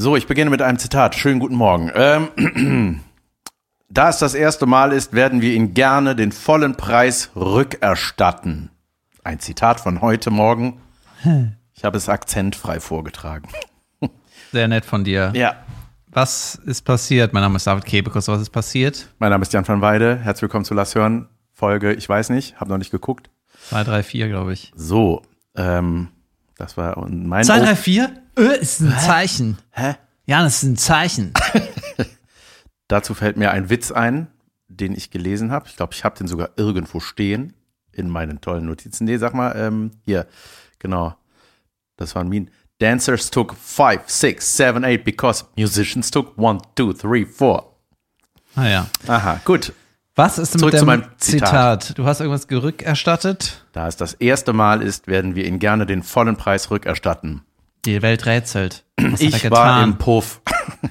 So, ich beginne mit einem Zitat. Schönen guten Morgen. Ähm, da es das erste Mal ist, werden wir Ihnen gerne den vollen Preis rückerstatten. Ein Zitat von heute Morgen. Ich habe es akzentfrei vorgetragen. Sehr nett von dir. Ja. Was ist passiert? Mein Name ist David Kebekus. Was ist passiert? Mein Name ist Jan van Weide. Herzlich willkommen zu Lass hören. Folge, ich weiß nicht, habe noch nicht geguckt. 2, 3, 4, glaube ich. So, ähm, das war mein 2, O- 3, 4? Äh, ist ein Zeichen. Hä? Ja, das ist ein Zeichen. Dazu fällt mir ein Witz ein, den ich gelesen habe. Ich glaube, ich habe den sogar irgendwo stehen in meinen tollen Notizen. Nee, sag mal, ähm, hier, genau. Das war ein Meme. Dancers took five, six, seven, eight because musicians took one, two, three, four. Ah ja. Aha, gut. Was ist Zurück mit zu dem meinem Zitat. Zitat? Du hast irgendwas rückerstattet? Da es das erste Mal ist, werden wir Ihnen gerne den vollen Preis rückerstatten. Die Welt rätselt. Was Ich war im Puff.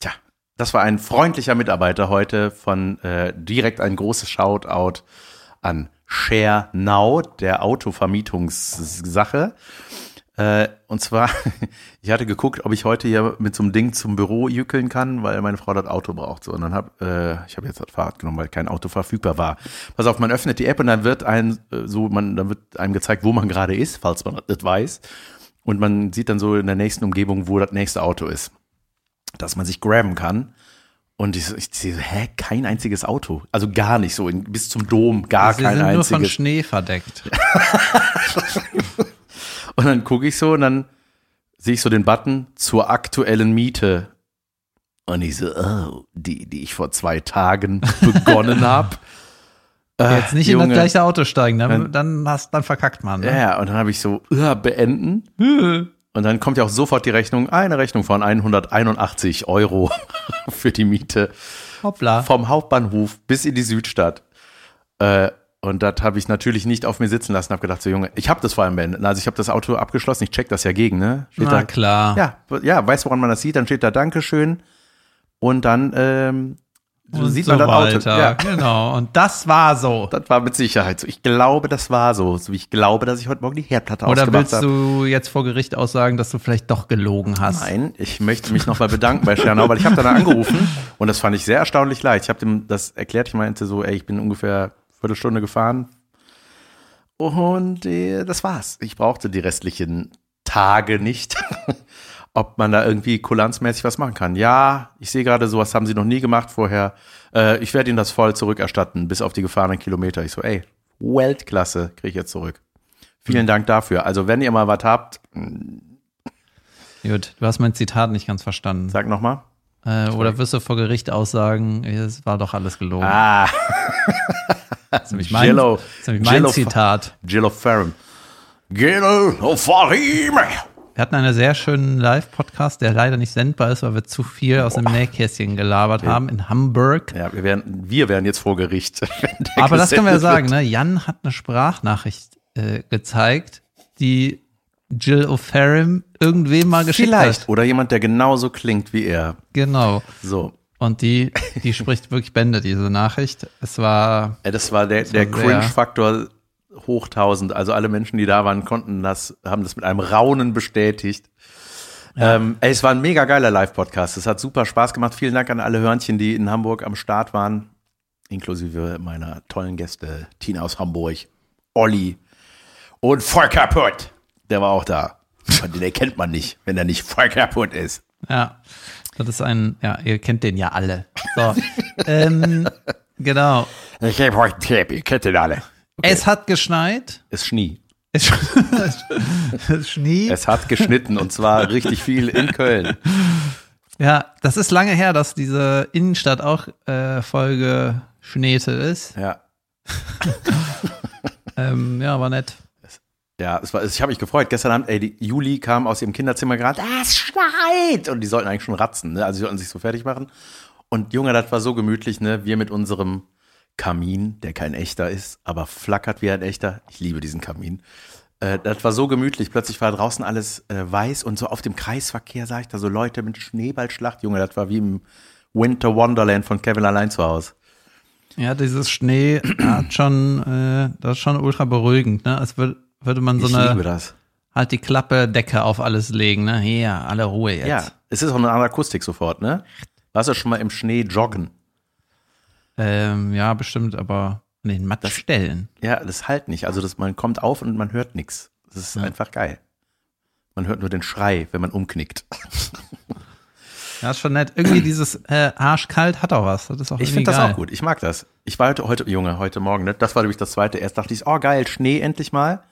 Tja, das war ein freundlicher Mitarbeiter heute von äh, direkt ein großes Shoutout an Share Now, der Autovermietungssache. Äh, und zwar, ich hatte geguckt, ob ich heute hier mit so einem Ding zum Büro jückeln kann, weil meine Frau das Auto braucht. So, und dann hab, äh, ich habe jetzt das Fahrrad genommen, weil kein Auto verfügbar war. Pass auf, man öffnet die App und dann wird ein, äh, so, man, dann wird einem gezeigt, wo man gerade ist, falls man das weiß. Und man sieht dann so in der nächsten Umgebung, wo das nächste Auto ist. Dass man sich grabben kann. Und ich, ich sehe so, hä, kein einziges Auto. Also gar nicht so, in, bis zum Dom, gar Sie kein sind nur von einziges. Schnee verdeckt. Und dann gucke ich so und dann sehe ich so den Button zur aktuellen Miete. Und ich so, oh, die, die ich vor zwei Tagen begonnen habe. Jetzt nicht in das gleiche Auto steigen, dann, Dann- hast, dann verkackt man. Ja, Ne? ja, und dann habe ich so, uh, beenden. Und dann kommt ja auch sofort die Rechnung, eine Rechnung von 181 Euro für die Miete Hoppla. vom Hauptbahnhof bis in die Südstadt. Äh, und das habe ich natürlich nicht auf mir sitzen lassen. Habe gedacht, so Junge, ich habe das vor allem beendet. Also ich habe das Auto abgeschlossen. Ich check das ja gegen, ne? Steht Na da, klar. Ja, ja, weißt woran man das sieht? Dann steht da Dankeschön und dann ähm, Und sieht so man das Auto. Ja, Genau. Und das war so. das war mit Sicherheit so. Ich glaube, das war so. So wie ich glaube, dass ich heute Morgen die Herdplatte Oder ausgemacht willst habe. du jetzt vor Gericht aussagen, dass du vielleicht doch gelogen hast? Nein, ich möchte mich nochmal bedanken bei Schernau, weil ich habe da angerufen und das fand ich sehr erstaunlich leicht. Ich habe dem das erklärt, ich meinte so, ey, ich bin ungefähr Viertelstunde gefahren und äh, das war's. Ich brauchte die restlichen Tage nicht. Ob man da irgendwie kulanzmäßig was machen kann. Ja, ich sehe gerade, sowas haben sie noch nie gemacht vorher. Äh, ich werde ihnen das voll zurückerstatten, bis auf die gefahrenen Kilometer. Ich so, ey, Weltklasse, kriege ich jetzt zurück. Vielen Dank dafür. Also, wenn ihr mal was habt, Gut, du hast mein Zitat nicht ganz verstanden. sag nochmal. Äh, oder wirst du vor Gericht aussagen, es war doch alles gelogen. Ah, das ist nämlich mein, das ist nämlich mein Jello- Zitat. Jill of Ferrum. Jello Farim. Wir hatten einen sehr schönen Live-Podcast, der leider nicht sendbar ist, weil wir zu viel aus dem Nähkästchen gelabert haben in Hamburg. Ja, wir werden, wir werden jetzt vor Gericht. Aber das können wir ja sagen, ne? Jan hat eine Sprachnachricht äh, gezeigt, die Jill O'Farrill irgendwem mal geschickt Vielleicht. hat. Oder jemand, der genauso klingt wie er. Genau. So. Und die, die spricht wirklich Bände, diese Nachricht. Es war, Ja, das war der, der war Cringe-Faktor hoch 1000. Also alle Menschen, die da waren, konnten das, haben das mit einem Raunen bestätigt. Ähm, ey, es war ein mega geiler Live-Podcast. Es hat super Spaß gemacht. Vielen Dank an alle Hörnchen, die in Hamburg am Start waren. Inklusive meiner tollen Gäste, Tina aus Hamburg, Olli und voll kaputt. Der war auch da. Und den erkennt man nicht, wenn er nicht voll kaputt ist. ja, das ist ein, ja, ihr kennt den ja alle. So. ähm, genau. Ich gebe euch einen Tipp, ihr kennt den alle. Es hat geschneit. Es schnie. Es, es schnie. Es hat geschnitten und zwar richtig viel in Köln. Ja, das ist lange her, dass diese Innenstadt auch äh, Folge Schneete ist. Ja. Ähm, ja, war nett. Ja, es war, ich habe mich gefreut. Gestern Abend, ey, die Juli kam aus ihrem Kinderzimmer gerade, "Ah, es schneit! Und die sollten eigentlich schon ratzen, ne? Also sie sollten sich so fertig machen. Und Junge, das war so gemütlich, ne? Wir mit unserem Kamin, der kein echter ist, aber flackert wie ein echter. Ich liebe diesen Kamin. Äh, das war so gemütlich. Plötzlich war draußen alles äh, weiß und so auf dem Kreisverkehr sah ich da so Leute mit Schneeballschlacht. Junge, das war wie im Winter Wonderland von Kevin allein zu Hause. Ja, dieses Schnee hat schon, äh, das ist schon ultra beruhigend, ne? Als würd, würde man so ich eine liebe das. halt die Klappe Decke auf alles legen, ne? Hier, alle Ruhe jetzt. Ja, es ist auch eine andere Akustik sofort, ne? Warst du schon mal im Schnee joggen? Ähm, ja, bestimmt, aber an den Mattstellen. Ja, das halt nicht. Also das, man kommt auf und man hört nichts. Das ist einfach geil. Man hört nur den Schrei, wenn man umknickt. Ja, ist schon nett. Irgendwie dieses äh, arschkalt hat auch was. Das ist auch Ich finde das auch gut. Ich mag das. Ich war heute, heute, Junge, heute Morgen, ne? Das war nämlich das zweite. Erst dachte ich, oh geil, Schnee endlich mal.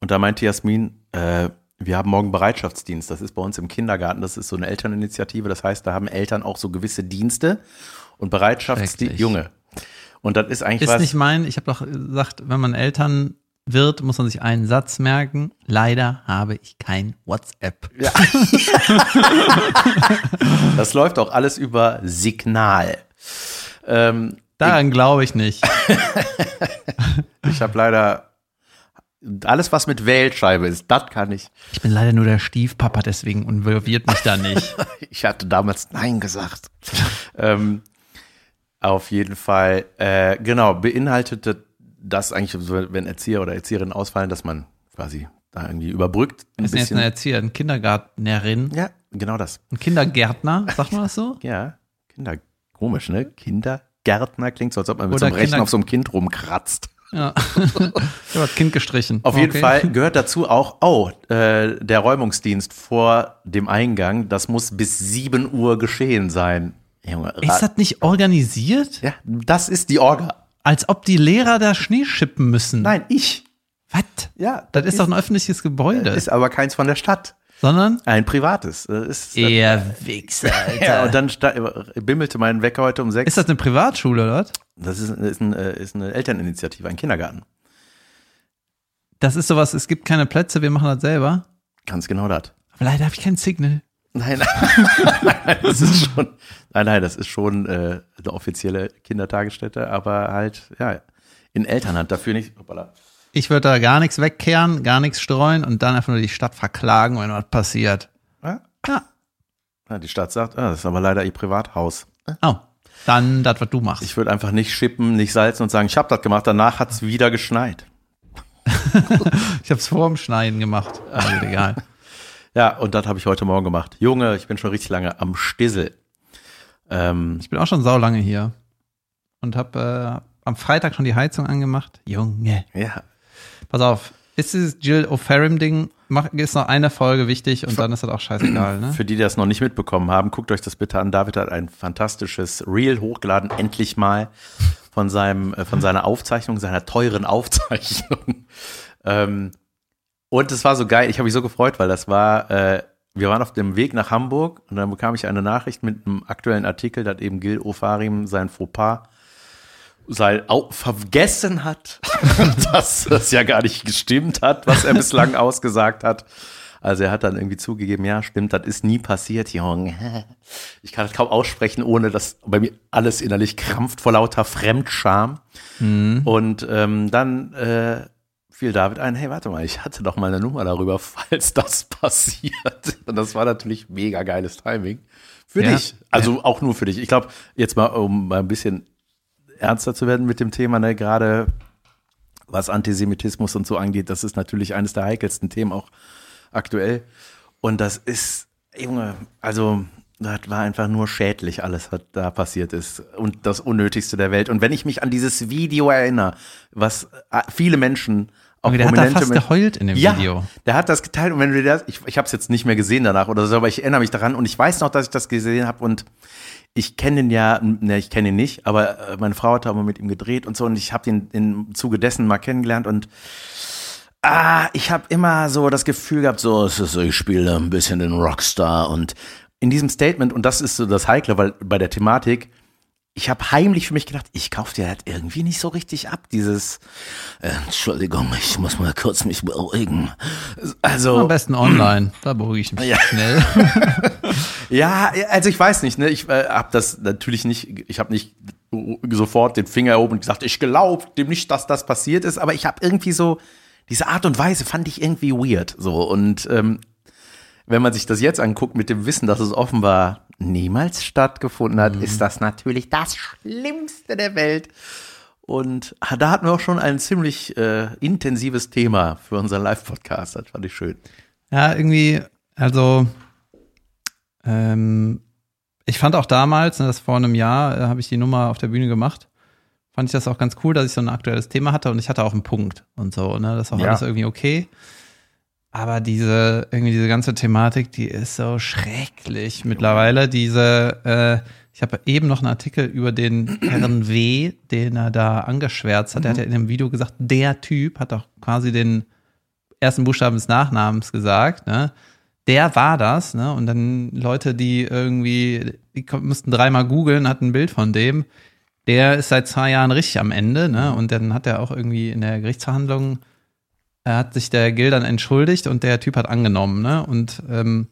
Und da meinte Jasmin, äh, wir haben morgen Bereitschaftsdienst. Das ist bei uns im Kindergarten. Das ist so eine Elterninitiative. Das heißt, da haben Eltern auch so gewisse Dienste und Bereitschaftsdienst. Schrecklich. Junge. Und das ist eigentlich Ist was. nicht mein, ich habe doch gesagt, wenn man Eltern wird, muss man sich einen Satz merken. Leider habe ich kein WhatsApp. Ja. das läuft auch alles über Signal. Ähm, Daran glaube ich nicht. ich habe leider alles, was mit Wählscheibe ist, das kann ich. Ich bin leider nur der Stiefpapa, deswegen involviert mich da nicht. Ich hatte damals Nein gesagt. ähm, auf jeden Fall, äh, genau, beinhaltete das eigentlich, wenn Erzieher oder Erzieherinnen ausfallen, dass man quasi da irgendwie überbrückt. Ein Wir sind jetzt eine Erzieher, eine Kindergärtnerin, ja, genau das. ein Kindergärtner, sagt man das so? Ja, Kinder, komisch, ne? Kindergärtner klingt so, als ob man mit Oder so einem Rechen Kinder- auf so einem Kind rumkratzt. Ja. das Kind gestrichen. Auf jeden Okay. Fall gehört dazu auch, oh, äh, der Räumungsdienst vor dem Eingang, das muss bis 7 Uhr geschehen sein. Junge, Ist das nicht organisiert? ja, das ist die Orga. Als ob die Lehrer da Schnee schippen müssen. Nein, ich. Was? Ja, Das ist doch ein öffentliches Gebäude. ist aber keins von der Stadt. Sondern Ein privates. Das Ist, eher Wichser, Alter. ja, und dann sta- bimmelte mein Wecker heute um sechs. ist das eine Privatschule, oder? was? das ist, ist, ein, äh, ist eine Elterninitiative, ein Kindergarten. Das ist sowas, es gibt keine Plätze, wir machen das selber. Ganz genau das. Aber leider habe ich kein Signal. Nein, nein, das ist schon, nein, nein, das ist schon äh, eine offizielle Kindertagesstätte, aber halt, ja, in Elternhand dafür nicht. Hoppala. Ich würde da gar nichts wegkehren, gar nichts streuen und dann einfach nur die Stadt verklagen, wenn was passiert. Ja? Ja. Ja, die Stadt sagt, ah, das ist aber leider ihr Privathaus. Oh, dann das, was du machst. Ich würde einfach nicht schippen, nicht salzen und sagen, ich habe das gemacht. Danach hat's wieder geschneit. Ich habe es vor dem Schneiden gemacht. Also egal. Ja, und das habe ich heute Morgen gemacht. Junge, ich bin schon richtig lange am Stissel. Ähm, Ich bin auch schon saulange hier und habe äh, am Freitag schon die Heizung angemacht. Junge. ja, Pass auf, ist dieses Jill O'Farrim-Ding, mach- ist noch eine Folge wichtig und dann ist das auch scheißegal, ne? für die, die das noch nicht mitbekommen haben, guckt euch das bitte an. David hat ein fantastisches Reel hochgeladen, endlich mal von seinem, äh, von seiner Aufzeichnung, seiner teuren Aufzeichnung. ähm, und es war so geil, ich habe mich so gefreut, weil das war, äh, wir waren auf dem Weg nach Hamburg und dann bekam ich eine Nachricht mit einem aktuellen Artikel, dass eben Gil Ofarim sein Fauxpas sei, vergessen hat, dass das ja gar nicht gestimmt hat, was er bislang ausgesagt hat. Also er hat dann irgendwie zugegeben, ja, stimmt, das ist nie passiert, Junge. Ich kann das kaum aussprechen, ohne dass bei mir alles innerlich krampft vor lauter Fremdscham. Und ähm, dann äh, fiel David ein, hey, warte mal, ich hatte doch mal eine Nummer darüber, falls das passiert. Und das war natürlich mega geiles Timing. Für Ja. dich. Also auch nur für dich. Ich glaube, jetzt mal, um mal ein bisschen ernster zu werden mit dem Thema, ne, gerade was Antisemitismus und so angeht, das ist natürlich eines der heikelsten Themen auch aktuell. Und das ist, Junge, also das war einfach nur schädlich, alles, was da passiert ist. Und das Unnötigste der Welt. Und wenn ich mich an dieses Video erinnere, was äh, viele Menschen, auch Okay, der hat da fast Menschen- geheult in dem ja, Video. der hat das geteilt und wenn du das, ich, ich habe es jetzt nicht mehr gesehen danach oder so, aber ich erinnere mich daran und ich weiß noch, dass ich das gesehen habe und ich kenne ihn ja, ne, ich kenne ihn nicht, aber äh, meine Frau hat da mal mit ihm gedreht und so und ich habe ihn im Zuge dessen mal kennengelernt und ah, ich habe immer so das Gefühl gehabt, so, es ist ich spiele ein bisschen den Rockstar und in diesem Statement und das ist so das Heikle, weil bei der Thematik ich habe heimlich für mich gedacht, ich kaufe dir das irgendwie nicht so richtig ab, dieses äh, Entschuldigung, ich muss mal kurz mich beruhigen. Also Am besten online, da beruhige ich mich Ja. schnell. Ja, also ich weiß nicht, ne? Ich äh, habe das natürlich nicht, ich habe nicht sofort den Finger erhoben und gesagt, ich glaube dem nicht, dass das passiert ist, aber ich habe irgendwie so diese Art und Weise fand ich irgendwie weird, so und ähm, wenn man sich das jetzt anguckt mit dem Wissen, dass es offenbar niemals stattgefunden hat, ist das natürlich das Schlimmste der Welt. Und ah, da hatten wir auch schon ein ziemlich äh, intensives Thema für unseren Live-Podcast. Das fand ich schön. Ja, irgendwie, also ähm, ich fand auch damals, ne, das vor einem Jahr, äh, habe ich die Nummer auf der Bühne gemacht, fand ich das auch ganz cool, dass ich so ein aktuelles Thema hatte und ich hatte auch einen Punkt und so, ne? Das war Ja. alles irgendwie okay. Aber diese, irgendwie diese ganze Thematik, die ist so schrecklich mittlerweile. Diese, äh, ich habe eben noch einen Artikel über den Herrn W., den er da angeschwärzt hat. Der hat ja in dem Video gesagt, der Typ hat auch quasi den ersten Buchstaben des Nachnamens gesagt, ne? Der war das, ne? Und dann Leute, die irgendwie, die mussten dreimal googeln, hatten ein Bild von dem. Der ist seit zwei Jahren richtig am Ende, ne? Und dann hat er auch irgendwie in der Gerichtsverhandlung, er hat sich der Gil dann entschuldigt und der Typ hat angenommen, ne? Und ähm,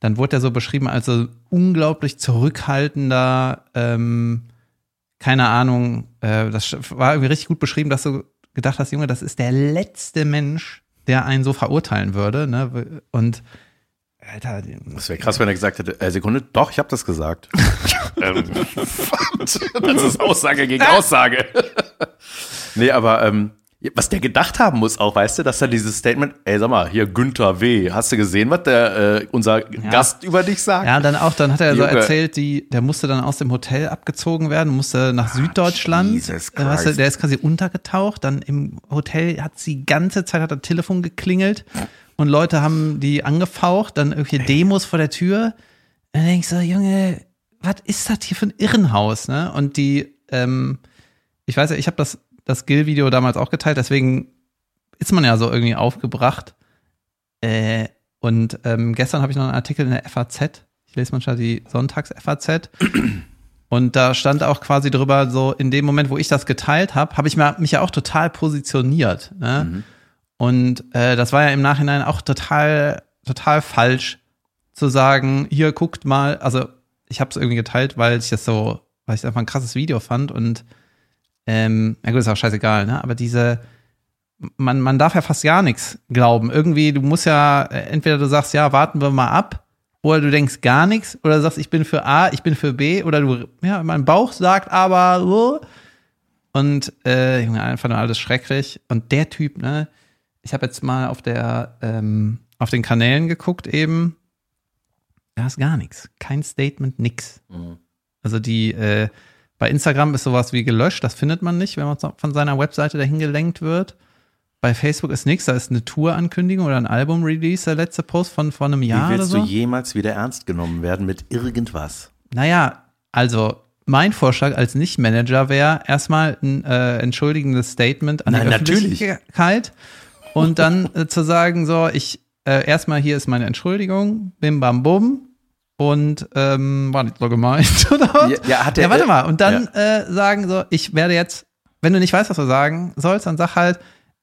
dann wurde er so beschrieben als so unglaublich zurückhaltender, ähm, keine Ahnung, äh, das war irgendwie richtig gut beschrieben, dass du gedacht hast, Junge, das ist der letzte Mensch, der einen so verurteilen würde, ne? Und Alter, Das wäre krass, wenn er gesagt hätte, äh, Sekunde, doch, ich habe das gesagt. ähm, das ist Aussage gegen Aussage. nee, aber ähm, was der gedacht haben muss auch, weißt du, dass er dieses Statement, ey, sag mal, hier Günther W., hast du gesehen, was der äh, unser Gast über dich sagt? Ja, dann auch, dann hat er so Junge. erzählt, die, der musste dann aus dem Hotel abgezogen werden, musste nach Süddeutschland. Jesus Äh, weißt du, Christ. der ist quasi untergetaucht, dann im Hotel hat sie die ganze Zeit hat das Telefon geklingelt und Leute haben die angefaucht, dann irgendwelche Demos vor der Tür. Und dann denkst du, Junge, was ist das hier für ein Irrenhaus, ne? Und die, ähm, ich weiß ja, ich habe das, das Gill-Video damals auch geteilt, deswegen ist man ja so irgendwie aufgebracht. Äh, und ähm, gestern habe ich noch einen Artikel in der FAZ. Ich lese manchmal die Sonntags-FAZ. Und da stand auch quasi drüber, so in dem Moment, wo ich das geteilt habe, habe ich mich ja auch total positioniert. Ne? Und äh, das war ja im Nachhinein auch total, total falsch zu sagen, hier guckt mal, also ich habe es irgendwie geteilt, weil ich das so, weil ich einfach ein krasses Video fand und ähm, ja gut, ist auch scheißegal, ne? Aber diese, man, man darf ja fast gar nichts glauben. Irgendwie, du musst ja, äh, entweder du sagst, ja, warten wir mal ab, oder du denkst gar nichts, oder du sagst, ich bin für A, ich bin für B, oder du, ja, mein Bauch sagt aber, und äh, einfach nur alles schrecklich. Und der Typ, ne, ich habe jetzt mal auf der, ähm, auf den Kanälen geguckt eben, da ist gar nichts. Kein Statement, nix. Also die, äh, bei Instagram ist sowas wie gelöscht, das findet man nicht, wenn man von seiner Webseite dahin gelenkt wird. Bei Facebook ist nichts, da ist eine Tour-Ankündigung oder ein Album-Release, der letzte Post von vor einem Jahr Wie oder willst so. du jemals wieder ernst genommen werden mit irgendwas? Naja, also mein Vorschlag als Nicht-Manager wäre erstmal ein äh, entschuldigendes Statement an Nein, die natürlich. Und dann äh, zu sagen, so, ich, äh, erstmal hier ist meine Entschuldigung, bim bam bum und ähm, war nicht so gemeint, oder was? Ja, ja, hat der- ja, warte mal, und dann äh, sagen so, ich werde jetzt, wenn du nicht weißt, was du sagen sollst, dann sag halt,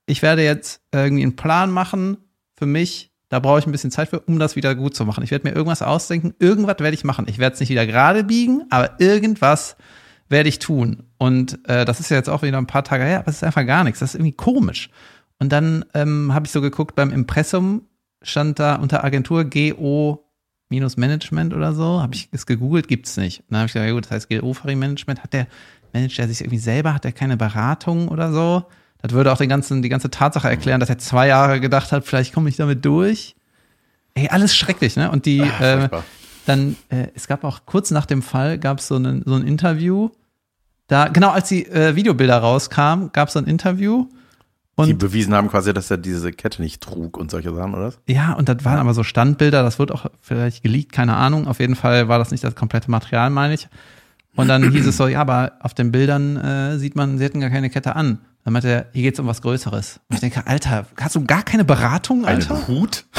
ich werde jetzt irgendwie einen Plan machen für mich, da brauche ich ein bisschen Zeit für, um das wieder gut zu machen. Ich werde mir irgendwas ausdenken, irgendwas werde ich machen. Ich werde es nicht wieder gerade biegen, aber irgendwas werde ich tun. Und äh, das ist ja jetzt auch wieder ein paar Tage her, aber es ist einfach gar nichts. Das ist irgendwie komisch. Und dann ähm, habe ich so geguckt, beim Impressum stand da unter Agentur GO minus Management oder so, habe ich es gegoogelt, gibt's nicht. Und dann habe ich gesagt, ja gut, das heißt GO Management, hat der managt er sich irgendwie selber, hat er keine Beratung oder so? Das würde auch den ganzen, die ganze Tatsache erklären, dass er zwei Jahre gedacht hat, vielleicht komme ich damit durch. Ey, alles schrecklich, ne? Und die, äh, furchtbar. dann, äh, es gab auch kurz nach dem Fall, gab es so, einen- so ein Interview. Da, genau als die äh, Videobilder rauskamen, gab es so ein Interview. Und die bewiesen haben quasi, dass er diese Kette nicht trug und solche Sachen, oder? Ja, und das waren aber so Standbilder, das wird auch vielleicht geleakt, keine Ahnung. Auf jeden Fall war das nicht das komplette Material, meine ich. Und dann hieß es so, ja, aber auf den Bildern äh, sieht man, sie hätten gar keine Kette an. Dann meinte er, hier geht's um was Größeres. Und ich denke, Alter, hast du gar keine Beratung, Alter? Einen Hut?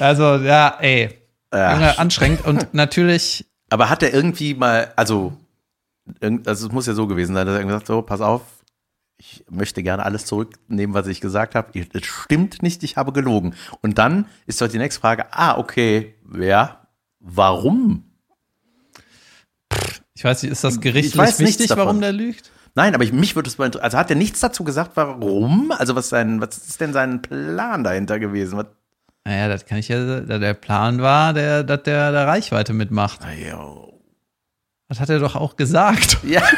Also, ja, ey. Junge, anstrengend. Und natürlich, Aber hat er irgendwie mal, also, also es muss ja so gewesen sein, dass er gesagt hat, so, pass auf, ich möchte gerne alles zurücknehmen, was ich gesagt habe. Es stimmt nicht, ich habe gelogen. Und dann ist doch die nächste Frage, ah, okay, ja, warum? ich weiß nicht, ist das Ich gerichtlich wichtig, warum der lügt? Nein, aber ich, mich würde es mal interessieren. Also hat er nichts dazu gesagt, warum? Also was, sein, was ist denn sein Plan dahinter gewesen? Was, Naja, das kann ich ja, der Plan war, der, dass der der Reichweite mitmacht. Na, yo. Das hat er doch auch gesagt. Ja.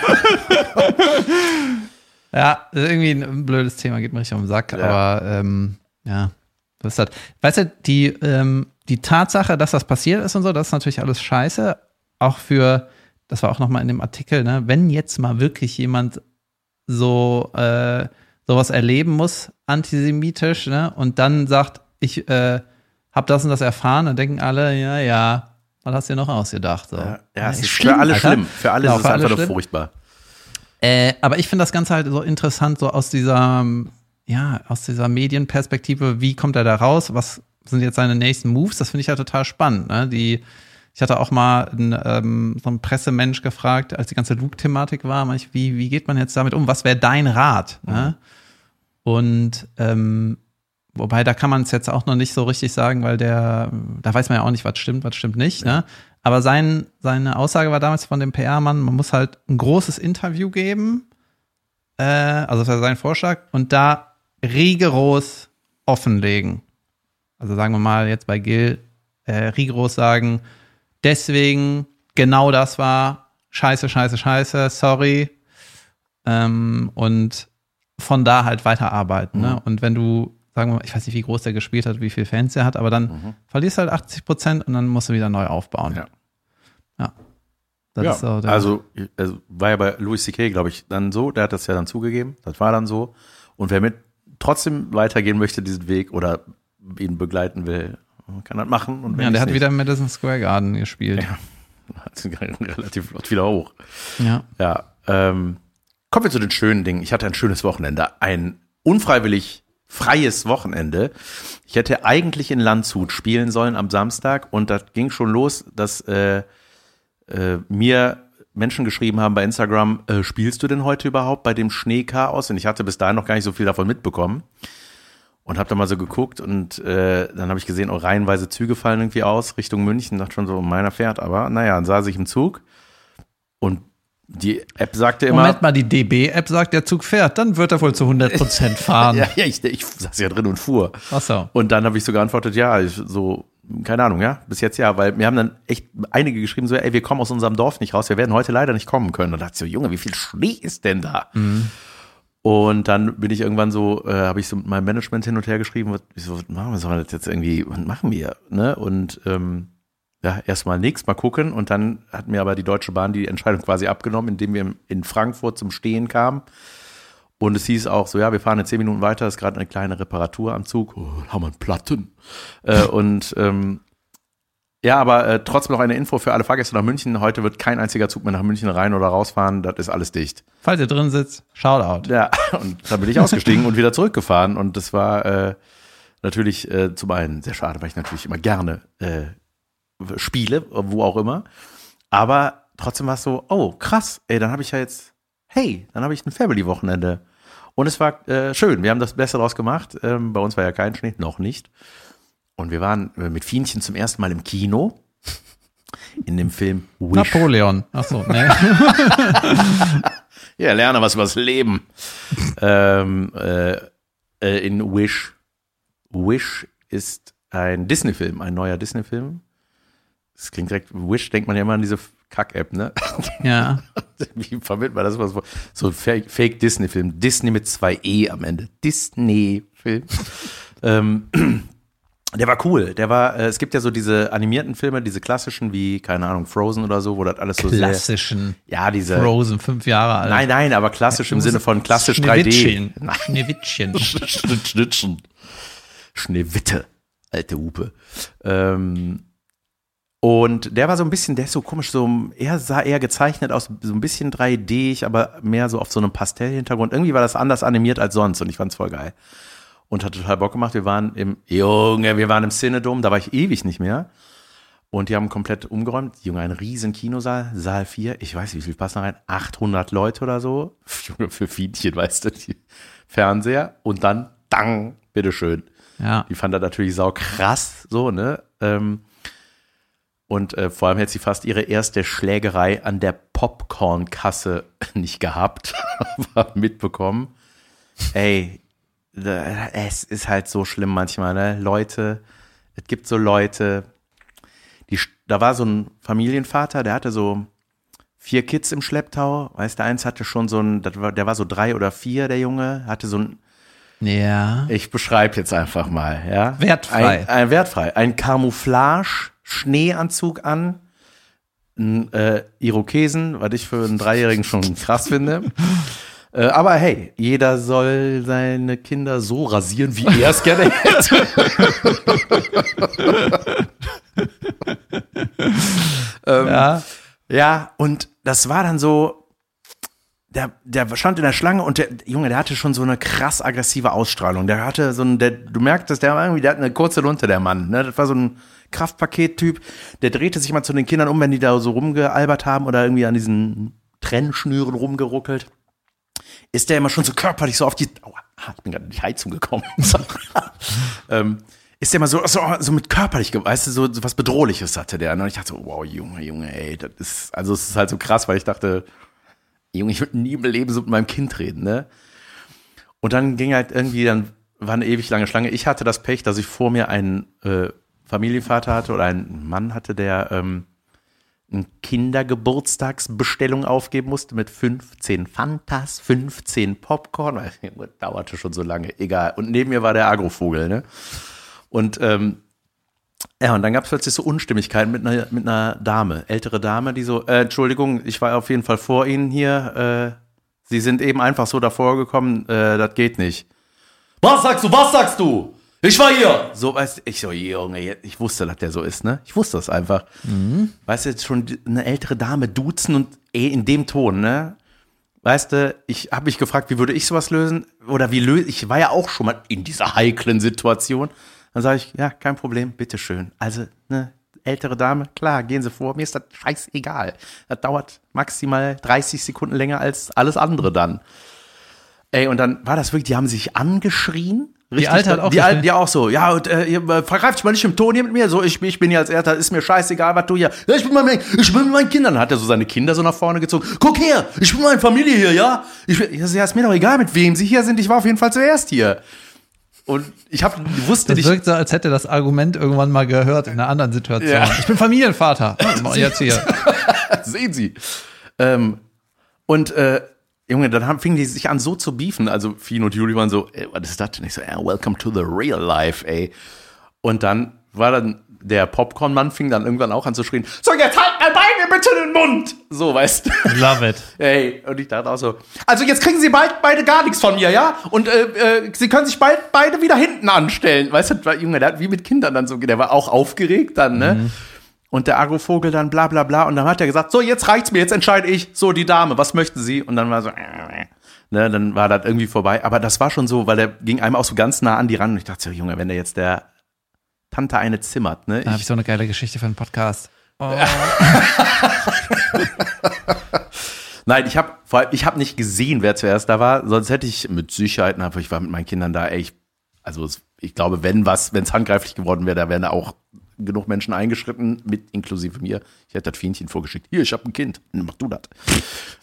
Ja, das irgendwie ein blödes Thema, geht mir richtig um den Sack, Ja. aber ähm, ja, was ist das? Weißt du, die, ähm, die Tatsache, dass das passiert ist und so, das ist natürlich alles scheiße. Auch für, das war auch nochmal in dem Artikel, ne, wenn jetzt mal wirklich jemand so äh, sowas erleben muss, antisemitisch, ne, und dann sagt, ich äh, hab das und das erfahren, dann denken alle, ja, ja, was hast du dir noch ausgedacht? So. Ja, ja, es ist schlimm, für alle Alter. schlimm. Für alle Genau, ist es alle einfach nur furchtbar. Äh, aber ich finde das Ganze halt so interessant, so aus dieser, ja, aus dieser Medienperspektive, wie kommt er da raus? Was sind jetzt seine nächsten Moves? Das finde ich ja total spannend. Ne? Die, ich hatte auch mal einen, ähm, so einen Pressemensch gefragt, als die ganze Luke-Thematik war, ich, wie, wie geht man jetzt damit um? Was wäre dein Rat? Ne? Und ähm, wobei, da kann man es jetzt auch noch nicht so richtig sagen, weil der, da weiß man ja auch nicht, was stimmt, was stimmt nicht. Ne? Aber sein, seine Aussage war damals von dem PR-Mann, man muss halt ein großes Interview geben, äh, also das war sein Vorschlag, und da rigoros offenlegen. Also sagen wir mal jetzt bei Gil, äh, rigoros sagen, deswegen genau das war scheiße, scheiße, scheiße, sorry. Ähm, und von da halt weiterarbeiten. Ne? Und wenn du, sagen wir mal, ich weiß nicht, wie groß der gespielt hat, wie viele Fans er hat, aber dann verlierst du halt 80 Prozent und dann musst du wieder neu aufbauen. Ja. Ja. Das Ja, ist so also, also war ja bei Louis C.K., glaube ich, dann so, der hat das ja dann zugegeben, das war dann so. Und wer mit trotzdem weitergehen möchte, diesen Weg oder ihn begleiten will, kann das machen. Und ja, der hat nicht, wieder im Madison Square Garden gespielt. hat's relativ flott wieder hoch. Ja. Ja, ähm, kommen wir zu den schönen Dingen. Ich hatte ein schönes Wochenende, ein unfreiwillig freies Wochenende. Ich hätte eigentlich in Landshut spielen sollen am Samstag und das ging schon los, dass äh, äh, mir Menschen geschrieben haben bei Instagram, äh, spielst du denn heute überhaupt bei dem Schneechaos? Und ich hatte bis dahin noch gar nicht so viel davon mitbekommen. Und habe da mal so geguckt und äh, dann habe ich gesehen, oh, reihenweise Züge fallen irgendwie aus Richtung München. Dachte schon so, meiner fährt aber. Naja, dann saß ich im Zug und die App sagte immer. Moment mal, die DB-App sagt, der Zug fährt, dann wird er wohl zu 100 Prozent fahren. Ja, ja ich, ich saß ja drin und fuhr. Ach so. Und dann habe ich so geantwortet, ja, ich, so, keine Ahnung, ja, bis jetzt ja, weil mir haben dann echt einige geschrieben, so, ey, wir kommen aus unserem Dorf nicht raus, wir werden heute leider nicht kommen können. Und da dachte ich so, Junge, wie viel Schnee ist denn da? Und dann bin ich irgendwann so, äh, habe ich so mit meinem Management hin und her geschrieben, was, ich so, was machen wir, sollen wir das jetzt irgendwie, was machen wir? Ne? Und ähm, ja, erstmal nichts, mal gucken. Und dann hat mir aber die Deutsche Bahn die Entscheidung quasi abgenommen, indem wir in Frankfurt zum Stehen kamen. Und es hieß auch so, ja, wir fahren in zehn Minuten weiter, ist gerade eine kleine Reparatur am Zug. Oh, haben wir einen Platten. äh, und ähm, ja, aber äh, trotzdem noch eine Info für alle Fahrgäste nach München. Heute wird kein einziger Zug mehr nach München rein oder rausfahren. Das ist alles dicht. Falls ihr drin sitzt, Shoutout. Ja, und dann bin ich ausgestiegen und wieder zurückgefahren. Und das war äh, natürlich äh, zum einen sehr schade, weil ich natürlich immer gerne äh, spiele, wo auch immer. Aber trotzdem war es so, oh, krass, ey, dann habe ich ja jetzt, hey, dann habe ich ein Family-Wochenende. Und es war äh, schön. Wir haben das Beste draus gemacht. Ähm, bei uns war ja kein Schnee, noch nicht. Und wir waren äh, mit Fienchen zum ersten Mal im Kino. In dem Film Wish. Napoleon. Ach so, ne. Ja, lerne was übers Leben. ähm, äh, äh, in Wish. Wish ist ein Disney-Film, ein neuer Disney-Film. Das klingt direkt, Wish denkt man ja immer an diese Kack-App, ne? ja. Wie vermittelt man das? Was, so ein Fake- Fake-Disney-Film. Disney mit zwei E am Ende. Disney-Film. ähm, der war cool. Der war, äh, es gibt ja so diese animierten Filme, diese klassischen wie, keine Ahnung, Frozen oder so, wo das alles so sehr. Klassischen Ja, diese. Frozen, fünf Jahre alt. Nein, nein, aber klassisch im Sinne von klassisch 3D. Schneewittchen. Schneewittchen. Schneewitte, alte Hupe. Ähm, und der war so ein bisschen, der ist so komisch, so, er sah eher gezeichnet aus, so ein bisschen 3D, aber mehr so auf so einem Pastellhintergrund. Irgendwie war das anders animiert als sonst und ich fand's voll geil. Und hat total Bock gemacht. Wir waren im, Junge, wir waren im Cinedom, da war ich ewig nicht mehr. Und die haben komplett umgeräumt. Junge, ein riesen Kinosaal, Saal 4. Ich weiß nicht, wie viel passen da rein? 800 Leute oder so. Junge, für Fienchen, weißt du, die Fernseher. Und dann, dang, bitteschön. Ja. Die fand er natürlich sau krass, so, ne? Ähm, und äh, vor allem hätte sie fast ihre erste Schlägerei an der Popcorn-Kasse nicht gehabt, aber mitbekommen. Ey, es ist halt so schlimm manchmal, ne? Leute es gibt so Leute, die, da war so ein Familienvater, der hatte so vier Kids im Schlepptau. Weißt du, eins hatte schon so ein, der war so drei oder vier, der Junge, hatte so ein, Ja. ich beschreibe jetzt einfach mal, ja. Wertfrei. Ein, ein wertfrei. Ein Camouflage-Schneeanzug an, ein äh, Irokesen, was ich für einen Dreijährigen schon krass finde. Äh, aber hey, jeder soll seine Kinder so rasieren, wie er es gerne hätte. ähm, Ja. ja, und das war dann so, der, der stand in der Schlange und der Junge, der hatte schon so eine krass aggressive Ausstrahlung. Der hatte so ein, der, du merktest, der war irgendwie, der hat eine kurze Lunte, der Mann. Ne? Das war so ein Kraftpaket-Typ. Der drehte sich mal zu den Kindern um, wenn die da so rumgealbert haben oder irgendwie an diesen Trennschnüren rumgeruckelt. Ist der immer schon so körperlich so auf die, aua, ah, ich bin gerade in die Heizung gekommen. ähm, ist der immer so, so, so mit körperlich, weißt du, so, so was Bedrohliches hatte der. ne? Und ich dachte so, wow, Junge, Junge, ey, das ist, also es ist halt so krass, weil ich dachte, Junge, ich würde nie im Leben so mit meinem Kind reden, ne? Und dann ging halt irgendwie, dann war eine ewig lange Schlange. Ich hatte das Pech, dass ich vor mir einen äh, Familienvater hatte oder einen Mann hatte, der ähm, eine Kindergeburtstagsbestellung aufgeben musste mit 15 Fantas, 15 Popcorn. Das dauerte schon so lange, egal. Und neben mir war der Agrovogel, ne? Und ähm, ja, und dann gab es plötzlich so Unstimmigkeiten mit einer, mit einer Dame, ältere Dame, die so, äh, Entschuldigung, ich war auf jeden Fall vor Ihnen hier. Äh, Sie sind eben einfach so davor gekommen, äh, das geht nicht. Was sagst du, was sagst du? Ich war hier. So, weißt du, ich so, Junge, ich wusste, dass der so ist, ne? Ich wusste das einfach. Weißt du, jetzt schon eine ältere Dame duzen und eh in dem Ton, ne? Weißt du, ich habe mich gefragt, wie würde ich sowas lösen? Oder wie löse ich? war ja auch schon mal in dieser heiklen Situation. Dann sage ich, ja, kein Problem, bitteschön. Also, ne, ältere Dame, klar, gehen Sie vor, mir ist das scheißegal. Das dauert maximal 30 Sekunden länger als alles andere dann. Ey, und dann war das wirklich, die haben sich angeschrien. Richtig, Alte hat auch die, geschrien. Alte, die auch so, ja, und, äh, äh, vergreift dich mal nicht im Ton hier mit mir, so, ich, ich bin hier als Erster, ist mir scheißegal, was du hier, ja, ich bin, mein, ich bin mit meinen Kindern, dann hat er so seine Kinder so nach vorne gezogen, guck her, ich bin meine Familie hier, ja, ich, bin- ja, ist mir doch egal, mit wem sie hier sind, ich war auf jeden Fall zuerst hier. Und ich hab, wusste Das nicht, wirkt so, als hätte das Argument irgendwann mal gehört in einer anderen Situation. Ja. Ich bin Familienvater. Jetzt hier. sehen Sie. Ähm, und äh, Junge, dann haben, fingen die sich an so zu beefen. Also Fien und Juli waren so, ey, was ist das denn? Ich so, yeah, welcome to the real life, ey. Und dann war dann der Popcorn-Mann fing dann irgendwann auch an zu schrien, so jetzt halt mal beide bitte den Mund. So, weißt du. Love it. Ey, und ich dachte auch so, also jetzt kriegen sie bald beide gar nichts von mir, ja? Und äh, äh, sie können sich bald beide wieder hinten anstellen. Weißt du, Junge, der hat wie mit Kindern dann so, der war auch aufgeregt dann, ne? Und der Agrovogel dann bla bla bla. Und dann hat er gesagt, so, jetzt reicht's mir, jetzt entscheide ich. So, die Dame, was möchten Sie? Und dann war so, äh, ne, dann war das irgendwie vorbei. Aber das war schon so, weil der ging einem auch so ganz nah an die ran. Und ich dachte so, Junge, wenn der jetzt der Tante eine zimmert, ne? Da habe ich so eine geile Geschichte für einen Podcast. Oh. Nein, ich habe vor allem, ich habe nicht gesehen, wer zuerst da war. Sonst hätte ich mit Sicherheit, ich war mit meinen Kindern da. Ey, ich, also es, ich glaube, wenn was, wenn es handgreiflich geworden wäre, da wären da auch genug Menschen eingeschritten, mit inklusive mir. Ich hätte das Fienchen vorgeschickt. Hier, ich habe ein Kind. Mach du das.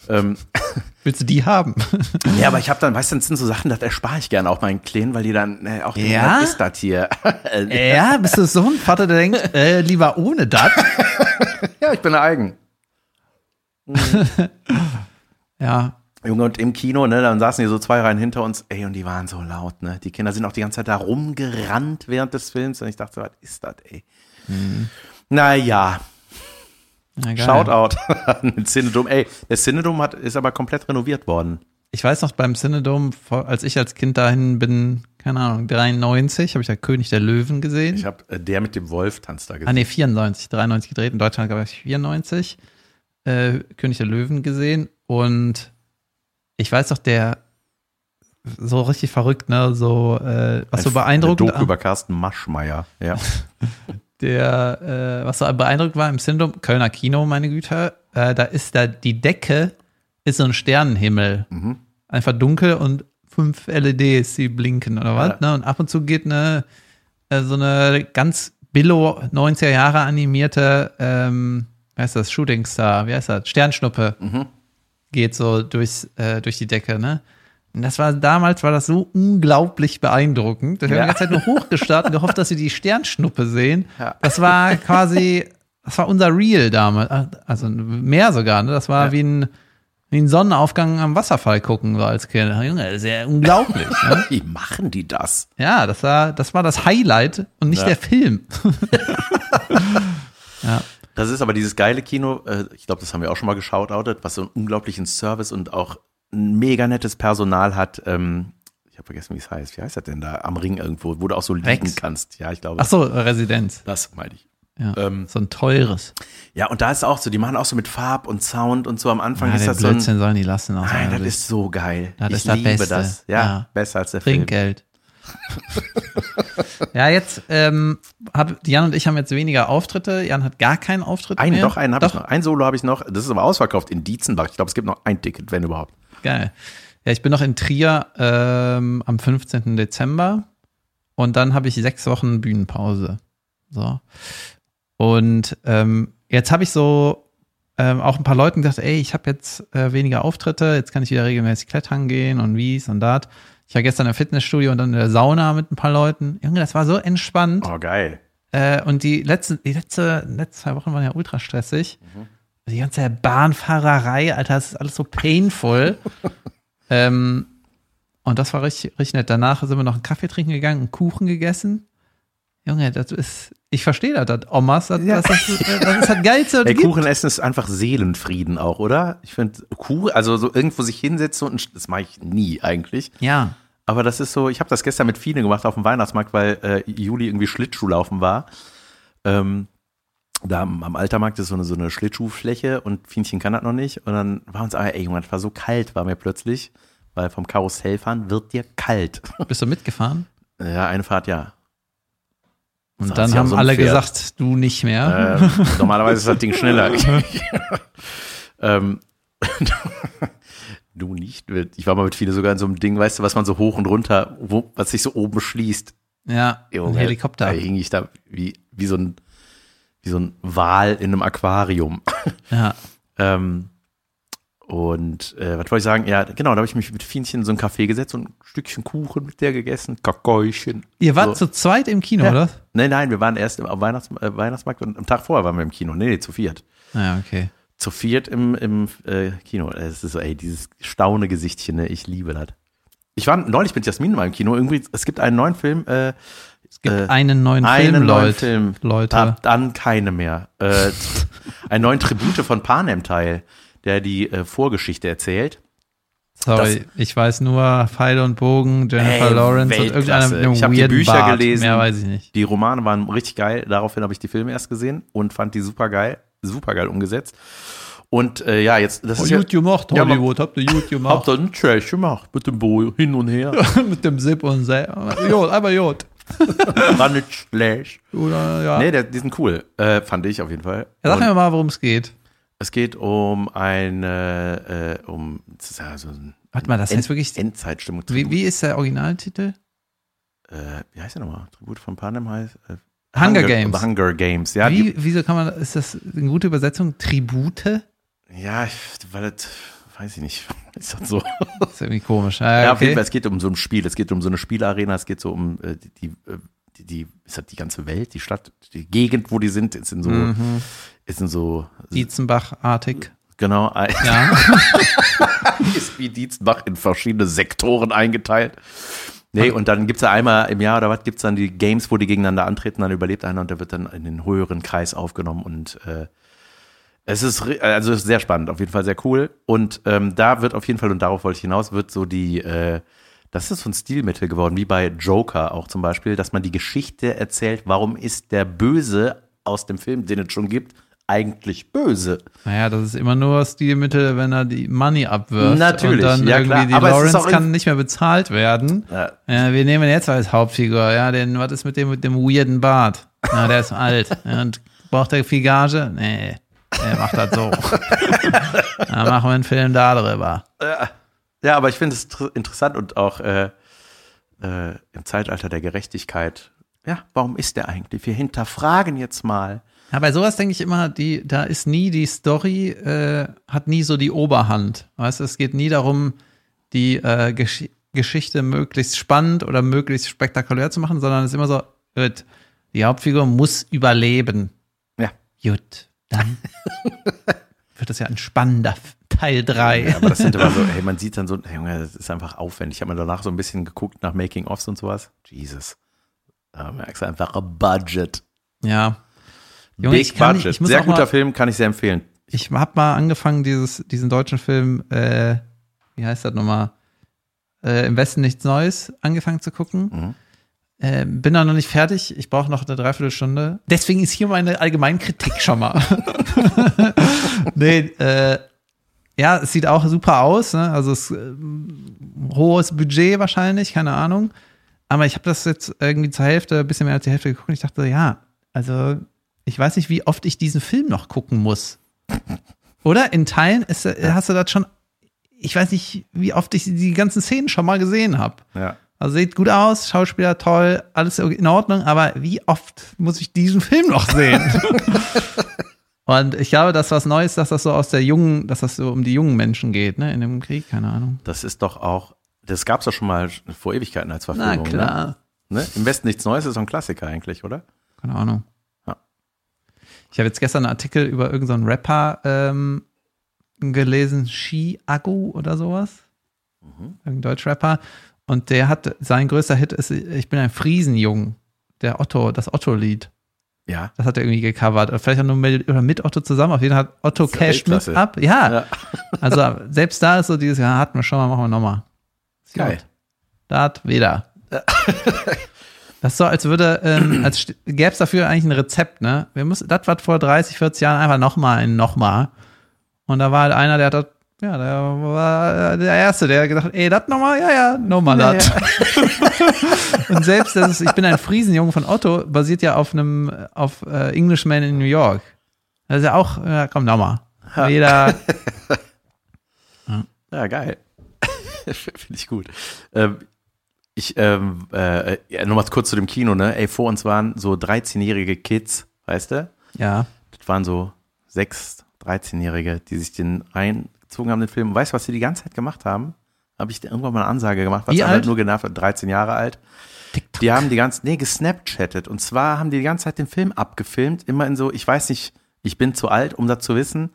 ähm, Willst du die haben? ja, aber ich habe dann, weißt du, das sind so Sachen, das erspare ich gerne auch meinen Kleinen, weil die dann äh, auch denken, Ja? was ist das hier? ja, bist du so ein Vater, der denkt, äh, lieber ohne das? ja, ich bin eigen. Ja. Junge, und im Kino, ne, dann saßen die so zwei Reihen hinter uns, ey, und die waren so laut, ne? Die Kinder sind auch die ganze Zeit da rumgerannt während des Films und ich dachte, was ist das, ey? Naja, Na, geil. Shoutout an den Cinedom. Ey, der Cinedom hat, ist aber komplett renoviert worden. Ich weiß noch, beim Cinedom, vor- als ich als Kind dahin bin, keine Ahnung, 93, habe ich da König der Löwen gesehen. Ich habe äh, der mit dem Wolf tanzt da ah, gesehen. nee, 94, 93 gedreht. In Deutschland glaube ich 94. Äh, König der Löwen gesehen. Und ich weiß noch, der so richtig verrückt, ne? So, äh, was so Ein- beeindruckend. eine Doku über Carsten Maschmeyer. Ja. der, äh, was so beeindruckend war im Cinedom, Kölner Kino, meine Güte, äh, da ist da die Decke, ist so ein Sternenhimmel. Mhm. Einfach dunkel und fünf LEDs, die blinken oder was, Ja. ne? Und ab und zu geht eine, äh, so eine ganz Billo 90er Jahre animierte, ähm, wie heißt das, Shooting Star, wie heißt das, Sternschnuppe, Mhm. geht so durchs, äh, durch die Decke, ne? Und das war damals war das so unglaublich beeindruckend. Wir haben Ja. die ganze Zeit nur hochgestartet und gehofft, dass wir die Sternschnuppe sehen. Ja. Das war quasi, das war unser Real damals. Also mehr sogar, ne? Das war Ja. wie ein, wie ein Sonnenaufgang am Wasserfall gucken, so als Kind. Junge, sehr unglaublich. ne? Wie machen die das? Ja, das war, das war das Highlight und nicht der Film. ja. Das ist aber dieses geile Kino, äh, ich glaube, das haben wir auch schon mal geschautoutet, was so einen unglaublichen Service und auch ein mega nettes Personal hat. Ähm, ich habe vergessen, wie es heißt. Wie heißt das denn da? Am Ring irgendwo, wo du auch so liegen Rex. kannst. Ja, ich glaube, Ach so, Residenz. das meine ich. Ja. Ähm, so ein teures. Ja, und da ist auch so, die machen auch so mit Farb und Sound und so am Anfang Ja, ist das so ein. Blödsinn sollen die lassen. Aus Nein, meiner das ist so geil. Das ich ist das liebe Beste. das. Ja, Ja. besser als der. Trinkgeld. ja, jetzt ähm, hab, Jan und ich haben jetzt weniger Auftritte. Jan hat gar keinen Auftritt Einen, mehr. doch, einen habe ich noch. Ein Solo habe ich noch. Das ist aber ausverkauft in Dietzenbach. Ich glaube, es gibt noch ein Ticket, wenn überhaupt. Geil. Ja, ich bin noch in Trier ähm, am 15. Dezember und dann habe ich sechs Wochen Bühnenpause. So. Und ähm, jetzt habe ich so ähm, auch ein paar Leuten gesagt, ey, ich habe jetzt äh, weniger Auftritte, jetzt kann ich wieder regelmäßig klettern gehen und wie's und dat. Ich war gestern im Fitnessstudio und dann in der Sauna mit ein paar Leuten. Junge, das war so entspannt. Oh, geil. Äh, und die letzten, die letzte, letzten zwei Wochen waren ja ultra stressig. Die ganze Bahnfahrerei, Alter, das ist alles so painful. ähm, und das war richtig, richtig nett. Danach sind wir noch einen Kaffee trinken gegangen, einen Kuchen gegessen. Junge, das ist, ich verstehe das, das Omas, das, Ja. das, das, das ist das Geilste. Ey. Kuchen essen ist einfach Seelenfrieden auch, oder? Ich finde, Kuchen, also so irgendwo sich hinsetzen und das mache ich nie eigentlich. Ja. Aber das ist so, ich habe das gestern mit Fine gemacht auf dem Weihnachtsmarkt, weil äh, Juli irgendwie Schlittschuhlaufen war. Ähm, da am, Altermarkt ist so eine, so eine Schlittschuhfläche und Fienchen kann das noch nicht. Und dann war uns, aber, ey Junge, das war so kalt, war mir plötzlich, weil vom Karussell fahren wird dir kalt. Bist du mitgefahren? ja, eine Fahrt ja. Und Saß dann haben so alle Pferd. gesagt, du nicht mehr. Äh, normalerweise ist das Ding schneller. ähm, du nicht. Ich war mal mit viele sogar in so einem Ding, weißt du, was man so hoch und runter, wo, was sich so oben schließt. ja, ein Junge, Helikopter. Da hing ich da wie, wie so ein, wie so ein Wal in einem Aquarium. Ja. ähm, und äh, was wollte ich sagen? Ja, genau, da habe ich mich mit Fienchen in so ein Café gesetzt und ein Stückchen Kuchen mit der gegessen, Kakäuschen. Ihr wart so. zu zweit im Kino, Ja. oder? Nein, nein, wir waren erst im, am Weihnachts, äh, Weihnachtsmarkt und am Tag vorher waren wir im Kino. Nee, nee, zu viert. Ja, okay. Zu viert im, im äh, Kino. Es ist so, ey, dieses staune Gesichtchen, ne? ich liebe das. Ich war neulich mit Jasmin mal im Kino. Irgendwie, es gibt einen neuen Film, äh, Es gibt Äh, einen neuen einen Film, neuen Leute. Film. Leute. Ab dann keine mehr. Äh, einen neuen Tribute von Panem-Teil, der die äh, Vorgeschichte erzählt. Sorry, ich weiß nur Pfeil und Bogen, Jennifer Ey, Lawrence und irgendeiner Weltklasse. mit einem Ich hab die Bücher Bart. gelesen. Mehr weiß ich nicht. Die Romane waren richtig geil. Daraufhin habe ich die Filme erst gesehen und fand die super geil, super geil umgesetzt. Und äh, ja, jetzt, das Oh, ist ja, gut gemacht, Ja, Hollywood, habt ihr gut habt gemacht. ihr einen Trash gemacht mit dem Bo hin und her. mit dem Zip und Zip. Jod, aber Jod. War nicht schlecht. Oder, ja. Nee, der, die sind cool. Äh, fand ich auf jeden Fall. ja, sag Und mir mal, worum es geht. es geht um eine, äh, um, das ist ja so ein Warte mal, das heißt End, wirklich. Endzeitstimmung. Wie, wie ist der Originaltitel? äh, wie heißt der nochmal? Tribut von Panem heißt? Äh, Hunger Games. The Hunger Games, ja. Wie, wieso kann man, ist das eine gute Übersetzung? Tribute? ja, weil das, weiß ich nicht. Ist das so? Das ist irgendwie komisch. Ah, Ja, auf jeden. Fall, es geht um so ein Spiel, es geht um so eine Spielarena, es geht so um äh, die, die, äh, die, ist das die ganze Welt, die Stadt, die Gegend, wo die sind, ist in so, Mhm. ist in so, Dietzenbach-artig. genau, Ja. ist wie Dienstbach in verschiedene Sektoren eingeteilt. Nee, und dann gibt's ja einmal im Jahr oder was, gibt's dann die Games, wo die gegeneinander antreten, dann überlebt einer und der wird dann in den höheren Kreis aufgenommen und äh, es ist also ist sehr spannend, auf jeden Fall sehr cool. Und ähm, da wird auf jeden Fall, und darauf wollte ich hinaus, wird so die, äh, das ist so ein Stilmittel geworden, wie bei Joker auch zum Beispiel, dass man die Geschichte erzählt, warum ist der Böse aus dem Film, den es schon gibt, eigentlich böse. Naja, das ist immer nur Stilmittel, wenn er die Money abwirft. Natürlich, Und dann ja, irgendwie klar. die Aber Lawrence kann nicht mehr bezahlt werden. Ja. Ja, wir nehmen jetzt als Hauptfigur, ja, den, was ist mit dem, mit dem weirden Bart? Ja, der ist alt. Und braucht er viel Gage? Nee, er macht das so. Dann machen wir einen Film darüber. Ja, aber ich finde es interessant und auch äh, äh, im Zeitalter der Gerechtigkeit. Ja, warum ist der eigentlich? Wir hinterfragen jetzt mal. Ja, bei sowas denke ich immer, die, da ist nie die Story, äh, hat nie so die Oberhand. Weißt du, es geht nie darum, die äh, Gesch Geschichte möglichst spannend oder möglichst spektakulär zu machen, sondern es ist immer so, gut, die Hauptfigur muss überleben. Ja. Gut, dann wird das ja ein spannender Teil 3. Ja, aber das sind immer so, hey, man sieht dann so, hey, Junge, das ist einfach aufwendig. Ich habe mir danach so ein bisschen geguckt nach Making-ofs und sowas. Jesus. Da merkst du einfach ein Budget. Ja. Junge, ich Big kann nicht- Budget. ich muss Sehr auch mal- guter Film, kann ich sehr empfehlen. Ich habe mal angefangen, dieses, diesen deutschen Film, äh, wie heißt das nochmal? Äh, Im Westen nichts Neues angefangen zu gucken. Mhm. Äh, bin da noch nicht fertig. Ich brauche noch eine Dreiviertelstunde. Deswegen ist hier meine Allgemeinkritik schon mal. nee, äh, ja, es sieht auch super aus. Ne? Also es ähm, hohes Budget wahrscheinlich, keine Ahnung. Aber ich habe das jetzt irgendwie zur Hälfte, ein bisschen mehr als die Hälfte geguckt und ich dachte, ja, also ich weiß nicht, wie oft ich diesen Film noch gucken muss. Oder? In Teilen ist, äh, hast du das schon, ich weiß nicht, wie oft ich die ganzen Szenen schon mal gesehen habe. Ja. Also sieht gut aus, Schauspieler toll, alles in Ordnung, aber wie oft muss ich diesen Film noch sehen? Und ich glaube, das ist was Neues, dass das so aus der jungen, dass das so um die jungen Menschen geht, ne, in dem Krieg, keine Ahnung. Das ist doch auch, das gab es doch schon mal vor Ewigkeiten als Na Verfilmung. klar. Ne? Ne? Im Westen nichts Neues ist so ein Klassiker eigentlich, oder? Keine Ahnung. Ja. Ich habe jetzt gestern einen Artikel über irgendeinen Rapper ähm, gelesen, Shi Agu oder sowas. Irgendein Deutschrapper. Und der hat, sein größter Hit ist Ich bin ein Friesenjung. Der Otto, das Otto-Lied. Ja. Das hat er irgendwie gecovert. Vielleicht auch nur mit, oder mit Otto zusammen. Auf jeden Fall hat Otto Cash mit ab. Ja. Ja. Also selbst da ist so dieses, ja, hatten wir schon mal, machen wir nochmal. Geil. Da wieder. Das ist so, als würde, ähm, als gäbe es dafür eigentlich ein Rezept, ne? Wir müssen, das was vor 30, 40 Jahren einfach nochmal ein nochmal. Und da war halt einer, der hat ja, der war der Erste, der gedacht hat, ey, das nochmal, ja, ja, nochmal Ja, das. Und selbst das ist, ich bin ein Friesenjunge von Otto, basiert ja auf einem, auf äh, Englishman in New York. Das ist ja auch, ja, komm, nochmal. Jeder, Ja, geil. Finde ich gut. Ähm, ich, ähm, äh, ja, nochmal kurz zu dem Kino, ne? Ey, vor uns waren so 13-jährige Kids, weißt du? ja, Das waren so sechs, 13-Jährige, die sich den reingezogen haben, den Film. Weißt du, was sie die ganze Zeit gemacht haben? Habe ich irgendwann mal eine Ansage gemacht, was Wie aber alt? nur genervt hat, 13 Jahre alt. Die haben die ganze, nee, gesnapchattet. Und zwar haben die die ganze Zeit den Film abgefilmt, immer in so, ich weiß nicht, ich bin zu alt, um das zu wissen.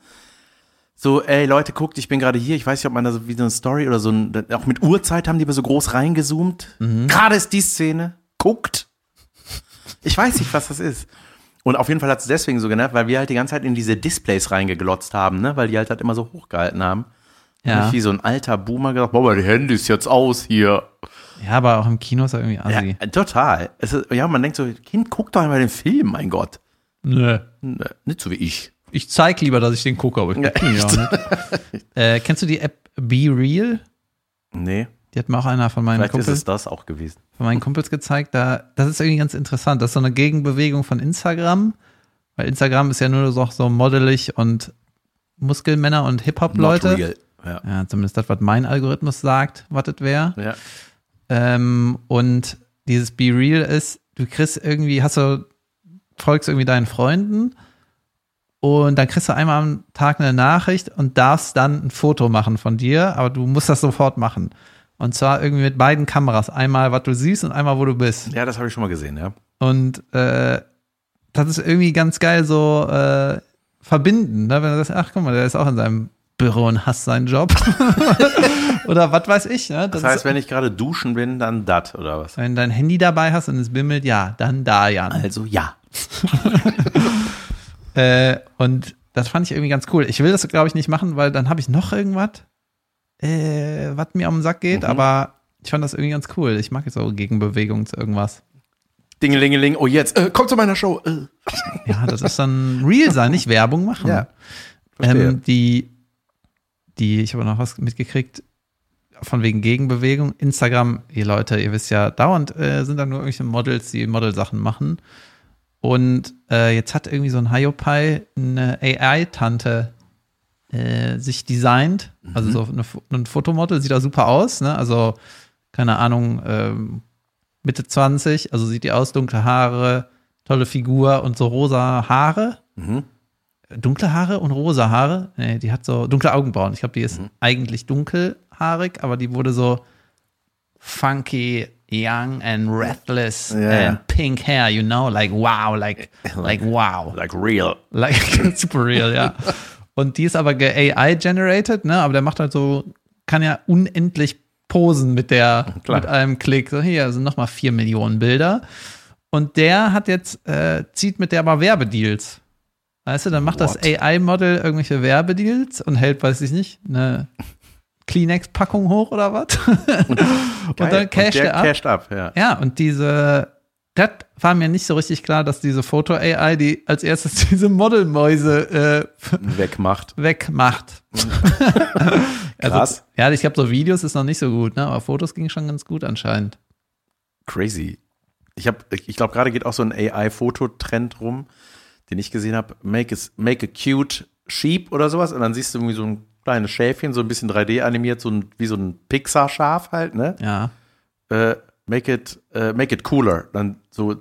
So, ey Leute, guckt, ich bin gerade hier. Ich weiß nicht, ob man da so wie so eine Story oder so ein, auch mit Uhrzeit haben die aber so groß reingezoomt. Gerade ist die Szene. Guckt. Ich weiß nicht, was das ist. Und auf jeden Fall hat es deswegen so genervt, weil wir halt die ganze Zeit in diese Displays reingeglotzt haben, ne? Weil die halt, halt immer so hochgehalten haben. Ja. Und ich wie so ein alter Boomer gesagt, boah, aber die Handys jetzt aus hier. ja, aber auch im Kino ist er irgendwie Ja, assi. total. Es ist, ja, man denkt so, Kind, guck doch einmal den Film, mein Gott. Nö. Ne, Nicht so wie ich. Ich zeig lieber, dass ich den gucke, aber ich Ja, guck ihn ja auch nicht. äh, kennst du die App Be Real? Nee, Die hat mir auch einer von meinen, vielleicht ist Kumpels, es das auch gewesen. von meinen Kumpels gezeigt. Da, das ist irgendwie ganz interessant. Das ist so eine Gegenbewegung von Instagram. Weil Instagram ist ja nur so, so modelig und Muskelmänner und Hip-Hop-Leute. Ja. Ja, zumindest das, was mein Algorithmus sagt, was das wäre. ja. Ähm, und dieses Be Real ist, du kriegst irgendwie, hast du, folgst irgendwie deinen Freunden und dann kriegst du einmal am Tag eine Nachricht und darfst dann ein Foto machen von dir, aber du musst das sofort machen. Und zwar irgendwie mit beiden Kameras. Einmal, was du siehst und einmal, wo du bist. Ja, das habe ich schon mal gesehen, ja. Und äh, das ist irgendwie ganz geil so äh, verbinden, ne? wenn du sagst, ach guck mal, der ist auch in seinem Büro und hasst seinen Job. Oder was weiß ich. Ne? Das ist- heißt, wenn ich gerade duschen bin, dann dat oder was? wenn dein Handy dabei hast und es bimmelt, ja, dann da, Jan. Also ja. Äh, und das fand ich irgendwie ganz cool. Ich will das, glaube ich, nicht machen, weil dann habe ich noch irgendwas, äh, was mir am Sack geht, Mhm. aber ich fand das irgendwie ganz cool. Ich mag jetzt so Gegenbewegungen zu irgendwas. Dingelingeling, oh jetzt, äh, komm zu meiner Show. Äh. Ja, das ist dann real sein, nicht Werbung machen. Ja, ähm, die, die, ich habe noch was mitgekriegt, von wegen Gegenbewegung. Instagram, ihr Leute, ihr wisst ja, dauernd äh, sind da nur irgendwelche Models, die Modelsachen machen. Und äh, jetzt hat irgendwie so ein Hiopai eine AI-Tante äh, sich designt. Also so eine, ein Fotomodel, sieht da super aus, ne? Also, keine Ahnung, ähm, Mitte 20, also sieht die aus, dunkle Haare, tolle Figur und so rosa Haare. Mhm. dunkle Haare und rosa Haare. Nee, die hat so dunkle Augenbrauen. Ich glaube, die ist eigentlich dunkelhaarig, aber die wurde so funky, young and restless ja. and pink hair, you know, like wow, like, like wow. Like real. Like, super real, ja. Und die ist aber AI-generated, ne? Aber der macht halt so, kann ja unendlich posen mit der, Klar. mit einem Klick. So, hier sind nochmal vier Millionen Bilder. Und der hat jetzt, äh, zieht mit der aber Werbedeals. Weißt du, dann macht das What? AI-Model irgendwelche Werbedeals und hält, weiß ich nicht, eine Kleenex-Packung hoch oder was? und dann casht der er ab. casht ab, ja. Ja, und diese, das war mir nicht so richtig klar, dass diese Foto-AI, die als erstes diese Modelmäuse äh, Wegmacht. wegmacht. Krass. Also, ja, ich glaube, so Videos ist noch nicht so gut, ne? aber Fotos ging schon ganz gut anscheinend. Crazy. Ich ich glaube, gerade geht auch so ein AI-Fototrend rum, den ich gesehen habe. Make, a- make a cute sheep oder sowas. Und dann siehst du irgendwie so ein kleines Schäfchen, so ein bisschen 3D animiert, so ein, wie so ein Pixar-Schaf halt, ne? Ja. Äh, make it, äh, make it cooler. Dann so,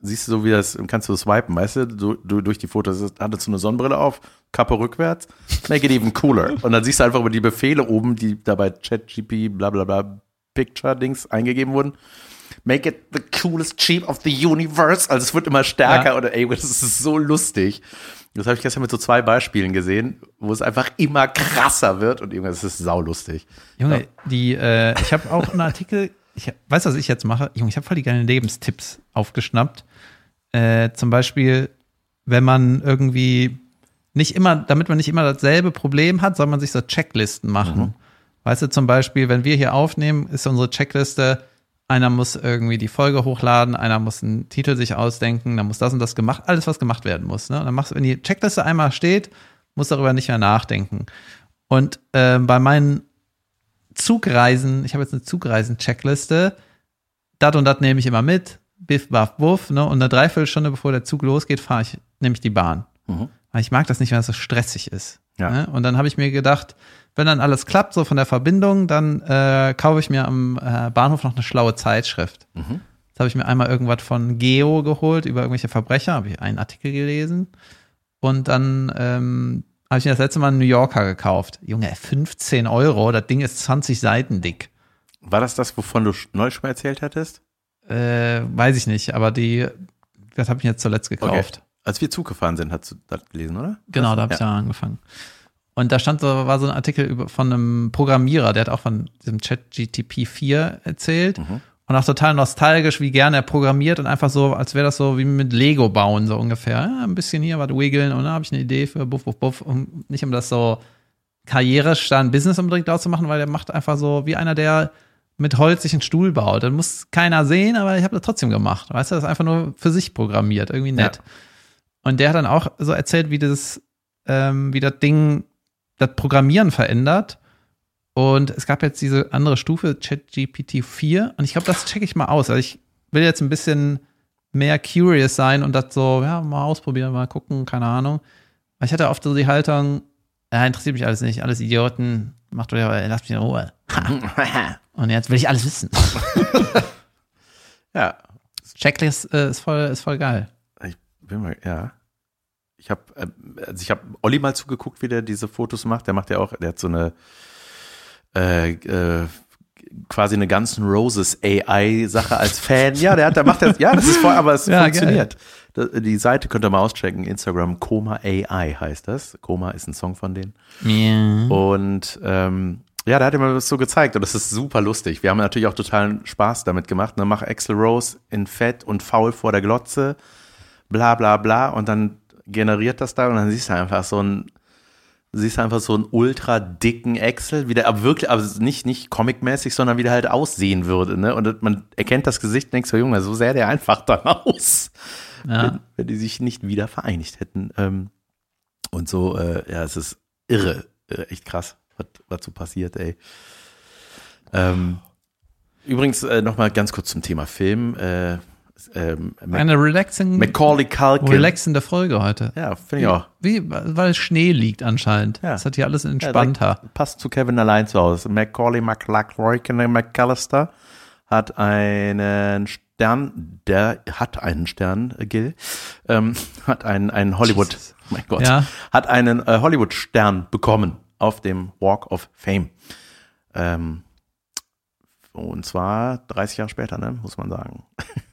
siehst du so, wie das, kannst du swipen, weißt du, so, du, durch die Fotos. Das Hatte so eine Sonnenbrille auf, Kappe rückwärts. Make it even cooler. Und dann siehst du einfach über die Befehle oben, die da bei ChatGP, bla bla bla, Picture-Dings eingegeben wurden. Make it the coolest cheap of the universe. Also es wird immer stärker Ja. oder ey, das ist so lustig. Das habe ich gestern mit so zwei Beispielen gesehen, wo es einfach immer krasser wird und irgendwas ist saulustig. Junge, die, äh, ich habe auch einen Artikel, ich weiß, was ich jetzt mache. Junge, ich habe voll die geilen Lebenstipps aufgeschnappt. Äh, zum Beispiel, wenn man irgendwie nicht immer, damit man nicht immer dasselbe Problem hat, soll man sich so Checklisten machen. Weißt du, zum Beispiel, wenn wir hier aufnehmen, ist unsere Checkliste, einer muss irgendwie die Folge hochladen, einer muss einen Titel sich ausdenken, dann muss das und das gemacht, alles, was gemacht werden muss. Ne? Und dann machst du, wenn die Checkliste einmal steht, musst du darüber nicht mehr nachdenken. Und ähm, bei meinen Zugreisen, ich habe jetzt eine Zugreisen-Checkliste, dat und dat nehme ich immer mit, biff, baff, buff, ne? Und eine Dreiviertelstunde bevor der Zug losgeht, fahre ich, nehme ich die Bahn. Mhm. Weil ich mag das nicht, wenn es so stressig ist. Ja. Ne? Und dann habe ich mir gedacht, wenn dann alles klappt, so von der Verbindung, dann äh, kaufe ich mir am äh, Bahnhof noch eine schlaue Zeitschrift. Mhm. Jetzt habe ich mir einmal irgendwas von Geo geholt über irgendwelche Verbrecher, habe ich einen Artikel gelesen. Und dann ähm, habe ich mir das letzte Mal einen New Yorker gekauft. Junge, 15 Euro, das Ding ist 20 Seiten dick. War das das, wovon du neulich schon mal erzählt hattest? Äh, weiß ich nicht, aber die, das habe ich jetzt zuletzt gekauft. Als wir Zug gefahren sind, hast du das gelesen, oder? Genau, da habe ich ja. ja angefangen. Und da stand so, war so ein Artikel über, von einem Programmierer, der hat auch von diesem Chat GTP 4 erzählt. Und auch total nostalgisch, wie gerne er programmiert und einfach so, als wäre das so wie mit Lego bauen, so ungefähr. Ja, ein bisschen hier was wiggeln und dann habe ich eine Idee für Buff, Buff, Buff. Und nicht um das so karrierisch da ein Business unbedingt auszumachen, weil der macht einfach so wie einer, der mit Holz sich einen Stuhl baut. Dann muss keiner sehen, aber ich habe das trotzdem gemacht. Weißt du, das ist einfach nur für sich programmiert. Irgendwie nett. Ja. Und der hat dann auch so erzählt, wie das, ähm, wie das Ding das Programmieren verändert. Und es gab jetzt diese andere Stufe, ChatGPT 4. Und ich glaube, das checke ich mal aus. Also ich will jetzt ein bisschen mehr curious sein und das so, ja, mal ausprobieren, mal gucken, keine Ahnung. Weil ich hatte oft so die Haltung, ja, interessiert mich alles nicht, alles Idioten, macht doch ja, lasst mich in Ruhe. Und jetzt will ich alles wissen. ja, Checklist äh, ist voll, ist voll geil. ich bin mal, ja. Ich habe, also ich habe Olli mal zugeguckt, wie der diese Fotos macht. Der macht ja auch, der hat so eine äh, äh, quasi eine ganzen Roses AI-Sache als Fan. Ja, der hat, der macht das, ja, das ist voll, aber es Ja, funktioniert. Da- Die Seite könnt ihr mal auschecken. Instagram Koma AI heißt das. Koma ist ein Song von denen. Ja. Und ähm, ja, da hat er mir das so gezeigt und das ist super lustig. Wir haben natürlich auch totalen Spaß damit gemacht. Ne? Mach Axel Rose in Fett und faul vor der Glotze, bla bla bla und dann generiert das da und dann siehst du einfach so ein siehst einfach so einen ultra dicken Excel, wie der aber wirklich, aber nicht, nicht comicmäßig, sondern wie der halt aussehen würde, ne? Und man erkennt das Gesicht und denkt so, Junge, so sähe der einfach dann aus, Ja. wenn, wenn die sich nicht wieder vereinigt hätten. Ähm, und so, äh, ja, es ist irre, äh, echt krass, was, was so passiert, ey. Ähm, übrigens, äh, nochmal ganz kurz zum Thema Film. Äh, ähm, Eine relaxing, Macaulay Culkin. relaxende Folge heute. Ja, finde ich auch. Wie, weil Schnee liegt anscheinend. Ja. Das hat hier alles Ja, entspannter. direkt passt zu Kevin allein zu Hause. Macaulay McAllister hat einen Stern, der hat einen Stern, Gil, ähm, hat einen, einen Hollywood, Jesus. mein Gott, Ja. hat einen äh, Hollywood-Stern bekommen auf dem Walk of Fame. Ähm, und zwar 30 Jahre später, ne, muss man sagen.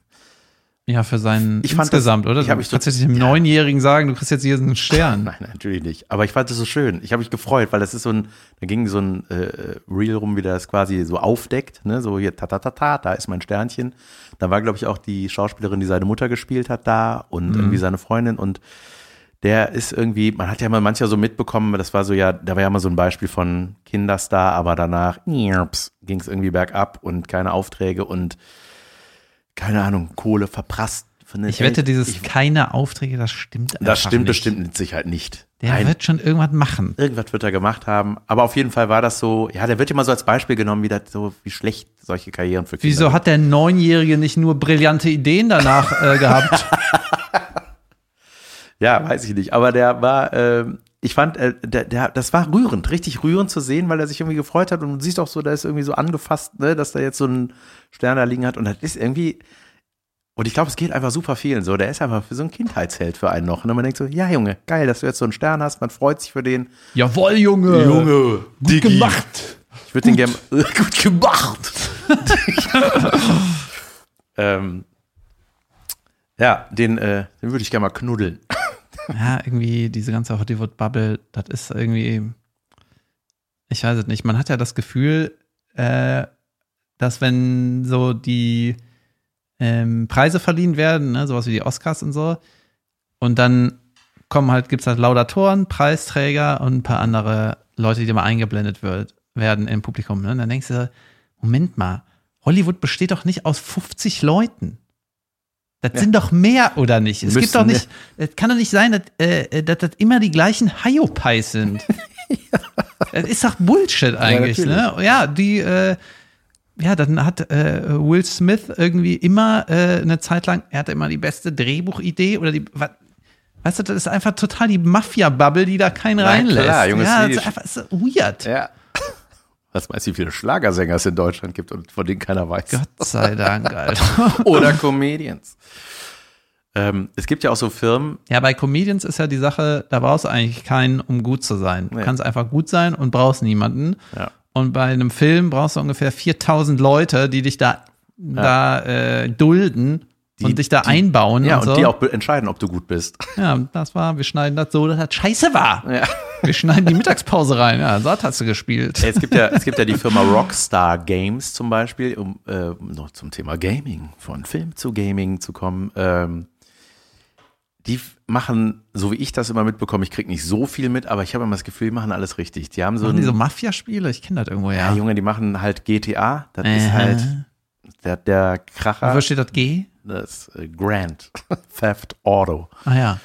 Ja, für seinen Ich fand insgesamt, das- oder? ich Du hab mich kannst so- nicht dem ja. Neunjährigen sagen, du kriegst jetzt hier einen Stern. Nein, natürlich nicht. Aber ich fand es so schön. Ich habe mich gefreut, weil das ist so ein, da ging so ein äh, Reel rum, wie der das quasi so aufdeckt, ne, so hier ta ta ta ta, da ist mein Sternchen. Da war glaube ich auch die Schauspielerin, die seine Mutter gespielt hat, da und irgendwie seine Freundin und der ist irgendwie, man hat ja mal mancher so mitbekommen, das war so ja, da war ja mal so ein Beispiel von Kinderstar, aber danach ging es irgendwie bergab und keine Aufträge und keine Ahnung, Kohle verprasst. Ich wette, dieses ich, keine Aufträge, das stimmt einfach das stimmt nicht. bestimmt mit Sicherheit nicht. Der Ein- wird schon irgendwas machen. Irgendwas wird er gemacht haben. Aber auf jeden Fall war das so, ja, der wird immer so als Beispiel genommen, wie das so, wie schlecht solche Karrieren für Kinder Wieso hat der Neunjährige nicht nur brillante Ideen danach äh, gehabt? Ja, weiß ich nicht. Aber der war, ähm, ich fand, äh, der, der, das war rührend, richtig rührend zu sehen, weil er sich irgendwie gefreut hat. Und du siehst auch so, da ist irgendwie so angefasst, ne, dass da jetzt so ein Stern da liegen hat. Und das ist irgendwie, und ich glaube, es geht einfach super vielen so. Der ist einfach so ein Kindheitsheld für einen noch. Und man denkt so, ja, Junge, geil, dass du jetzt so einen Stern hast. Man freut sich für den. Jawohl, Junge. Junge, Gut gemacht. Ich würde den gerne gut gemacht. ähm, ja, den, äh, den würde ich gerne mal knuddeln. Ja, irgendwie diese ganze Hollywood-Bubble, das ist irgendwie, ich weiß es nicht. Man hat ja das Gefühl, äh, dass wenn so die ähm, Preise verliehen werden, ne, sowas wie die Oscars und so, und dann kommen halt, gibt's halt Laudatoren, Preisträger und ein paar andere Leute, die mal eingeblendet wird, werden im Publikum. Ne? Und dann denkst du, Moment mal, Hollywood besteht doch nicht aus 50 Leuten. Das sind doch mehr, oder nicht? Es gibt Müssen, doch nicht, es kann doch nicht sein, dass, äh, dass das immer die gleichen Hyopies sind. Das ist doch Bullshit eigentlich, ne? Ja, die, äh, ja, dann hat äh, Will Smith irgendwie immer äh, eine Zeit lang, er hatte immer die beste Drehbuchidee oder die, was, weißt du, das ist einfach total die Mafia-Bubble, die da keinen Na reinlässt. klar, Junge, ja, das ist einfach das ist weird. Ja. Was meinst du, wie viele Schlagersänger es in Deutschland gibt und von denen keiner weiß? Gott sei Dank, Alter. Oder Comedians. Ähm, es gibt ja auch so Firmen, Ja, bei Comedians ist ja die Sache, da brauchst du eigentlich keinen, um gut zu sein. Du Nee. kannst einfach gut sein und brauchst niemanden. Ja. Und bei einem Film brauchst du ungefähr 4000 Leute, die dich da, da äh, dulden Die- und dich da die- einbauen ja, und und so. die auch entscheiden, ob du gut bist. ja, das war, wir schneiden das so, dass das scheiße war. Ja. Wir schneiden die Mittagspause rein. Ja, so hast du gespielt. Es gibt ja, es gibt ja die Firma Rockstar Games zum Beispiel, um äh, noch zum Thema Gaming, von Film zu Gaming zu kommen. Ähm, die machen, so wie ich das immer mitbekomme, ich krieg nicht so viel mit, aber ich habe immer das Gefühl, die machen alles richtig. Die haben so Machen die so Mafia-Spiele? Ich kenne das irgendwo, ja, ja. Junge, die machen halt GTA, das Äh. ist halt der, der Kracher, Wo steht das G? Das äh, Grand Theft Auto. Ah ja.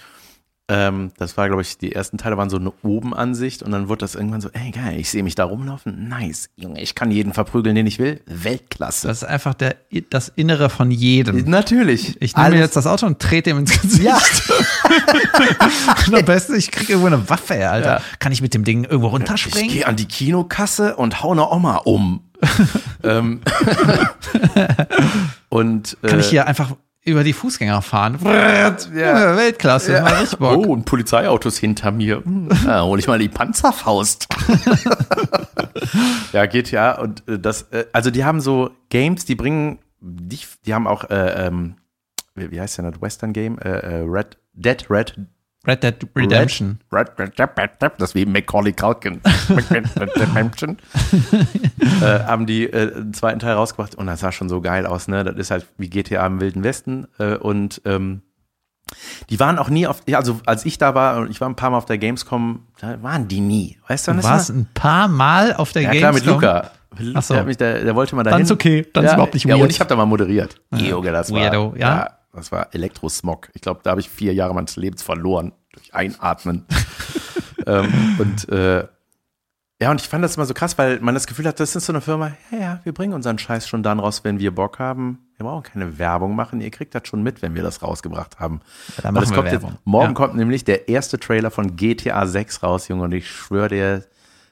Ähm, das war, glaube ich, die ersten Teile waren so eine Obenansicht und dann wurde das irgendwann so, ey geil, ich sehe mich da rumlaufen, nice, Junge, ich kann jeden verprügeln, den ich will, Weltklasse. Das ist einfach der, das Innere von jedem. Natürlich. Ich nehme mir jetzt das Auto und trete ihm ins Gesicht. Ja. Und am besten, ich kriege irgendwo eine Waffe, Alter. Ja. Kann ich mit dem Ding irgendwo Ich runterspringen? gehe an die Kinokasse und hau eine Oma um. ähm, und äh, Kann ich hier einfach über die Fußgänger fahren? Ja. Weltklasse, ja. Oh, ein Polizeiauto ist hinter mir. Ja, hol ich mal die Panzerfaust. ja, GTA und äh, das, äh, also die haben so Games, die bringen, die, die haben auch, äh, ähm, wie heißt denn das Western Game? Äh, äh, Red, Dead Red Red Dead Redemption. Red, Red, Red, Red, Red, das ist wie Macaulay Culkin. Red, Red, Red, Redemption. äh, haben die äh, einen zweiten Teil rausgebracht und das sah schon so geil aus, ne? Das ist halt wie GTA im Wilden Westen äh, und ähm, die waren auch nie auf, ja, also als ich da war und ich war ein paar Mal auf der Gamescom, da waren die nie. Weißt du, Du das warst ein paar Mal auf der ja, Gamescom. klar, mit Luca. Mit Ach so. Der, mich, der, der wollte mal dahin. Dann ist okay, dann ist ja, überhaupt nicht Ja, weird. und ich habe da mal moderiert. Junge, das war, Weirdo, ja. Das war Elektrosmog. Ich glaube, da habe ich vier Jahre meines Lebens verloren durch Einatmen. ähm, und äh, ja, und ich fand das immer so krass, weil man das Gefühl hat, das ist so eine Firma, ja, ja, wir bringen unseren Scheiß schon dann raus, wenn wir Bock haben. Wir brauchen keine Werbung machen, ihr kriegt das schon mit, wenn wir das rausgebracht haben. Ja, dann machen wir kommt Werbung. Jetzt, morgen Ja. kommt nämlich der erste Trailer von GTA 6 raus, Junge, und ich schwöre dir,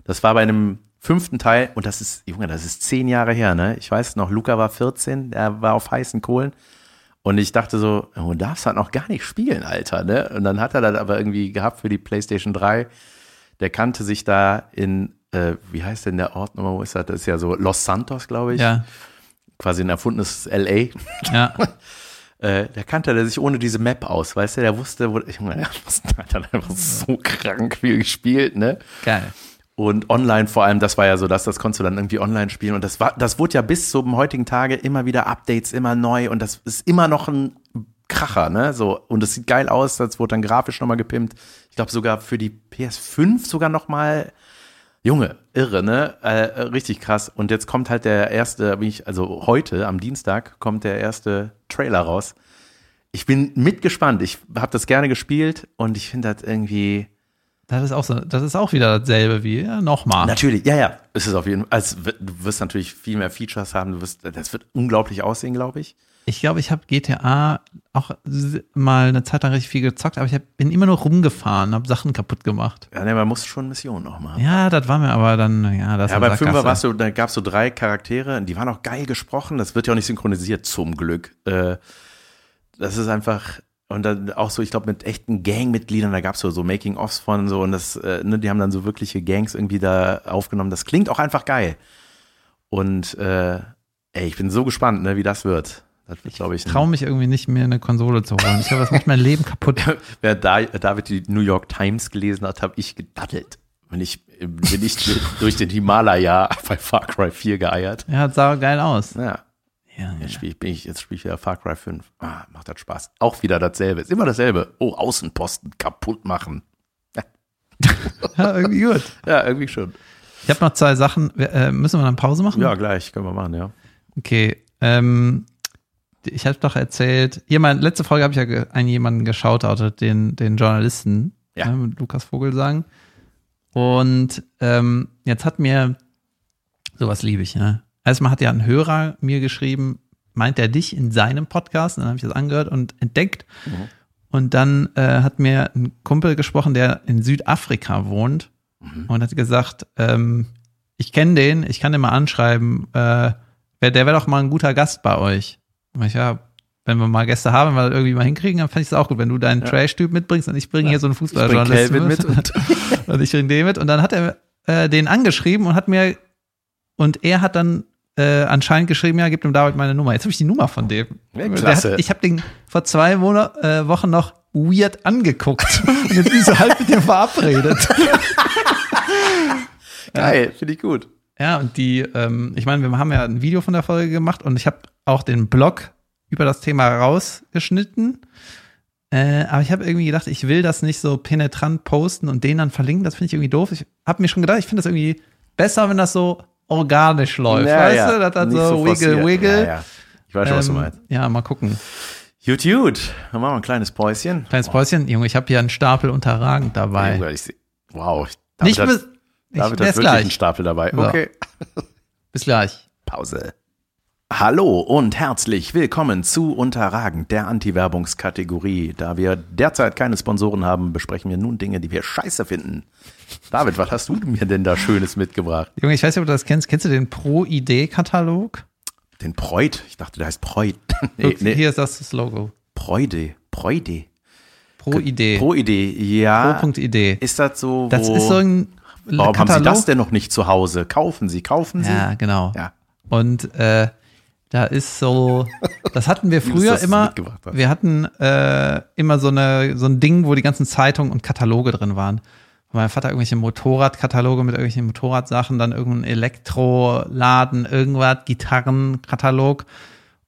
das war bei einem fünften Teil, und das ist, Junge, das ist zehn Jahre her, ne? Ich weiß noch, Luca war 14, er war auf heißen Kohlen. Und ich dachte so, du darfst halt noch gar nicht spielen, Alter, ne? Und dann hat er das aber irgendwie gehabt für die PlayStation 3. Der kannte sich da in, äh, wie heißt denn der Ort nochmal, wo ist das? Das ist ja so Los Santos, glaube ich. Ja, Quasi ein erfundenes LA. ja. Äh, der kannte der sich ohne diese Map aus, weißt du? Der wusste, wo, ich meine, der hat einfach so krank viel gespielt, ne? Geil. Und online vor allem, das war ja so, dass das konntest du dann irgendwie online spielen. Und das war, das wurde ja bis zum heutigen Tage immer wieder Updates, immer neu. Und das ist immer noch ein Kracher, ne? So, und es sieht geil aus, das wurde dann grafisch nochmal gepimpt. Ich glaube sogar für die PS5 sogar nochmal. Junge, irre, ne? Äh, richtig krass. Und jetzt kommt halt der erste, also heute am Dienstag kommt der erste Trailer raus. Ich bin mitgespannt. Ich habe das gerne gespielt und ich finde das irgendwie. Das ist auch so, das ist auch wieder dasselbe wie ja, nochmal. Natürlich, ja, ja. Es ist auf jeden Fall. Also, du wirst natürlich viel mehr Features haben. Du wirst, das wird unglaublich aussehen, glaube ich. Ich glaube, ich habe GTA auch mal eine Zeit lang richtig viel gezockt, aber ich hab, bin immer nur rumgefahren, habe Sachen kaputt gemacht. Ja, ne, man muss schon Missionen noch machen. Ja, das war mir aber dann, ja, das Ja, beim Fünfer warst du, da gab es so drei Charaktere, die waren auch geil gesprochen. Das wird ja auch nicht synchronisiert, zum Glück. Äh, das ist einfach, und dann auch so, ich glaube, mit echten Gangmitgliedern, da gab es so, so Making-ofs von so und das, äh, ne, die haben dann so wirkliche Gangs irgendwie da aufgenommen. Das klingt auch einfach geil. Und äh, ey, ich bin so gespannt, ne, wie das wird. Das wird, glaube ich, ein- traue mich irgendwie nicht mehr eine Konsole zu holen. Ich glaube, das macht mein Leben kaputt. Wer da, David die New York Times gelesen hat, habe ich gedaddelt. Bin ich, bin ich durch den Himalaya bei Far Cry 4 geeiert. Ja, das sah geil aus. Ja, Ja, jetzt spiele ich, ich, jetzt spiele ich wieder Far Cry 5. Ah, macht das Spaß. Auch wieder dasselbe. Ist immer dasselbe. Oh, Außenposten kaputt machen. ja irgendwie gut. Ja, irgendwie schon. Ich habe noch zwei Sachen. Äh, müssen wir dann Pause machen? Ja, gleich. Können wir machen, ja. Okay. Ähm, ich habe doch erzählt, jemand, letzte Folge habe ich ja einen jemanden geschautoutet, den, den Journalisten, Ja. ne, mit Lukas Vogelsang. Und ähm, jetzt hat mir, sowas liebe ich, ne? Erstmal hat ja ein Hörer mir geschrieben, meint er dich in seinem Podcast? Und dann habe ich das angehört und entdeckt. Und dann äh, hat mir ein Kumpel gesprochen, der in Südafrika wohnt und hat gesagt, ähm, ich kenne den, ich kann den mal anschreiben, äh, wer, der wäre doch mal ein guter Gast bei euch. Und ich, ja, wenn wir mal Gäste haben, wenn wir das irgendwie mal hinkriegen, dann fände ich es auch gut, wenn du deinen Trash-Typ mitbringst und ich bringe hier so einen Fußballjournalisten Calvin mit und und ich bringe den mit. Und dann hat er äh, den angeschrieben und hat mir, und er hat dann äh, anscheinend geschrieben, ja, gib dem David meine Nummer. Jetzt habe ich die Nummer von dem. Ja, klasse. Hat, ich habe den vor zwei Monat, äh, Wochen noch weird angeguckt. und jetzt bin ich so halb mit dem verabredet. geil, finde ich gut. Ja, und die, ähm, ich meine, wir haben ja ein Video von der Folge gemacht und ich habe auch den Blog über das Thema rausgeschnitten. Äh, aber ich habe irgendwie gedacht, ich will das nicht so penetrant posten und den dann verlinken. Das finde ich irgendwie doof. Ich habe mir schon gedacht, ich finde das irgendwie besser, wenn das so organisch läuft. weißt du, das hat nicht so, forciert. wiggle, wiggle. Ja, ja. Ich weiß schon, was du Ähm, meinst. ja, mal gucken. Gut, gut. Dann machen wir ein kleines Päuschen. Kleines Päuschen. Junge, ich habe hier einen Stapel unterragend dabei. Junge, ich Wow. nicht David hat, bis, ich, David hat wirklich einen. Stapel dabei. So. Okay. Bis gleich. Pause. Hallo und herzlich willkommen zu Unterragend, der Anti-Werbungskategorie. Da wir derzeit keine Sponsoren haben, besprechen wir nun Dinge, die wir scheiße finden. David, was hast du mir denn da Schönes mitgebracht? Junge, ich weiß nicht, ob du das kennst. Kennst du den Pro-Idee-Katalog? Den Preut. Ich dachte, der heißt Preut. nee, nee. Hier ist das das Logo. Preude. Preude. Pro-Idee. Pro-Idee. Ja. Pro.idee. Ist das so, Das ist so ein warum haben Sie Katalog. das denn noch nicht zu Hause? Kaufen Sie, kaufen Sie. Ja, genau. Ja. Und äh, da ist so, das hatten wir früher das immer. Wir hatten äh, immer so eine so ein Ding, wo die ganzen Zeitungen und Kataloge drin waren. Wo mein Vater irgendwelche Motorradkataloge mit irgendwelchen Motorradsachen, dann irgendein Elektroladen, irgendwas, Gitarrenkatalog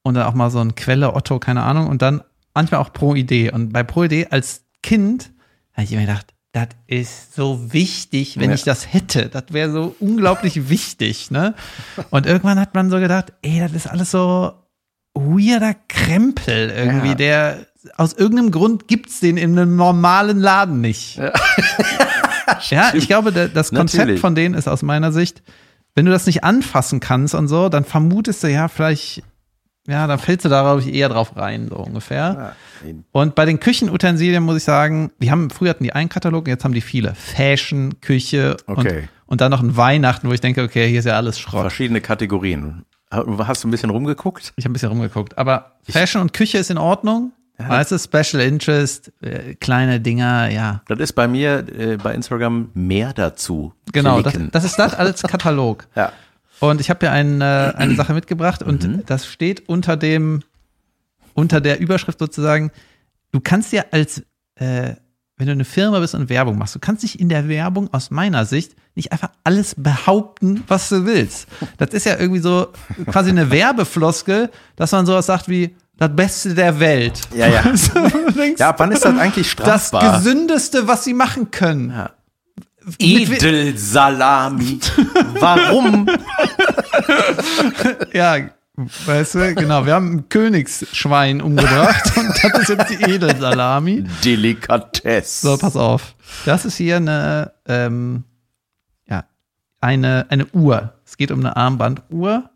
und dann auch mal so ein Quelle Otto, keine Ahnung. Und dann manchmal auch Pro Idee. Und bei Pro Idee als Kind habe ich immer gedacht, das ist so wichtig, wenn Ja. ich das hätte. Das wäre so unglaublich wichtig, ne? Und irgendwann hat man so gedacht, ey, das ist alles so weirder Krempel irgendwie, Ja. der aus irgendeinem Grund gibt's den in einem normalen Laden nicht. Ja, ich glaube, das Konzept Natürlich. von denen ist aus meiner Sicht, wenn du das nicht anfassen kannst und so, dann vermutest du ja vielleicht, ja, dann fällst du da, glaube ich, eher drauf rein, so ungefähr. Ja. Und bei den Küchenutensilien muss ich sagen, die haben, früher hatten die einen Katalog, jetzt haben die viele. Fashion, Küche Okay. und, und dann noch ein Weihnachten, wo ich denke, okay, hier ist ja alles Schrott. Verschiedene Kategorien. Hast du ein bisschen rumgeguckt? Ich habe ein bisschen rumgeguckt. Aber Fashion und Küche ist in Ordnung. Weißt du, Special Interest, äh, kleine Dinger, ja. Das ist bei mir äh, bei Instagram mehr dazu. Genau, das, das ist das als Katalog. ja. Und ich habe ja ein, äh, eine Sache mitgebracht und Mhm. das steht unter dem, unter der Überschrift sozusagen, du kannst ja als, äh, wenn du eine Firma bist und Werbung machst, du kannst dich in der Werbung aus meiner Sicht nicht einfach alles behaupten, was du willst. Das ist ja irgendwie so quasi eine Werbefloskel, dass man sowas sagt wie, das Beste der Welt. Ja, ja. Denkst, Ja, ab wann ist das eigentlich das strafbar? Gesündeste, was sie machen können. Ja. Edelsalami. Warum? Ja, weißt du, genau. Wir haben ein Königsschwein umgebracht und das ist jetzt die Edelsalami. Delikatesse. So, pass auf. Das ist hier eine, ähm, ja, eine, eine Uhr. Es geht um eine Armbanduhr.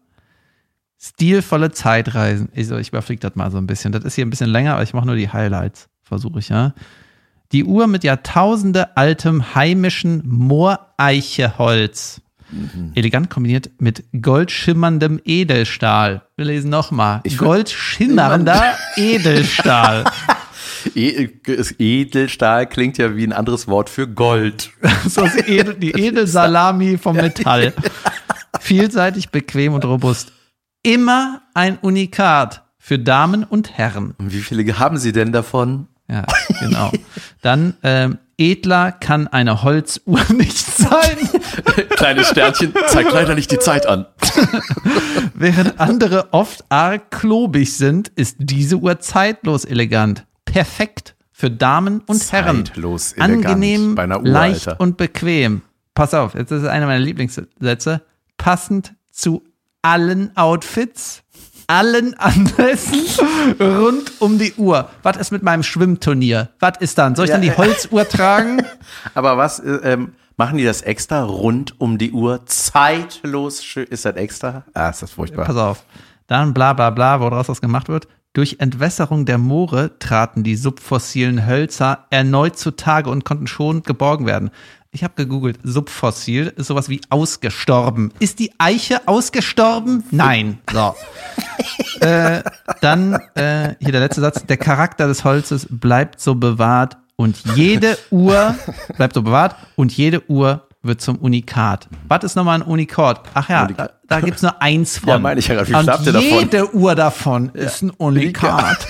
Stilvolle Zeitreisen. Also ich überfliege das mal so ein bisschen. Das ist hier ein bisschen länger, aber ich mache nur die Highlights. Versuche ich, ja. Die Uhr mit Jahrtausende altem heimischen Mooreicheholz. Elegant kombiniert mit goldschimmerndem Edelstahl. Wir lesen nochmal. Ich Goldschimmernder Edelstahl. E Edelstahl klingt ja wie ein anderes Wort für Gold. So die Edelsalami vom Metall. Vielseitig, bequem und robust. Immer ein Unikat für Damen und Herren. Und wie viele haben Sie denn davon? Ja, genau. Dann ähm, edler kann eine Holzuhr nicht sein. Kleines Sternchen zeigt leider nicht die Zeit an. Während andere oft arg klobig sind, ist diese Uhr zeitlos elegant. Perfekt für Damen und Herren. Zeitlos elegant Angenehm, bei einer Uhr, leicht Alter. und bequem. Pass auf, jetzt ist es einer meiner Lieblingssätze. Passend zu allen Outfits, allen Anlässen rund um die Uhr. Was ist mit meinem Schwimmturnier? Was ist dann? Soll ich dann die Ja. Holzuhr tragen? Aber was, äh, ähm, machen die das extra rund um die Uhr? Zeitlos schön. Ist das extra? Ah, ist das furchtbar. Pass auf. Dann bla bla bla, woraus das gemacht wird. Durch Entwässerung der Moore traten die subfossilen Hölzer erneut zutage und konnten schon geborgen werden. Ich habe gegoogelt, subfossil ist sowas wie ausgestorben. Ist die Eiche ausgestorben? Nein. So. äh, dann äh, hier der letzte Satz. Der Charakter des Holzes bleibt so bewahrt und jede Uhr bleibt so bewahrt und jede Uhr wird zum Unikat. Was ist nochmal ein Unikat? Ach ja, da, da gibt's nur eins von. Ja, meine ich ja gerade. Wie und ihr davon? jede Uhr davon ist ein Unikat.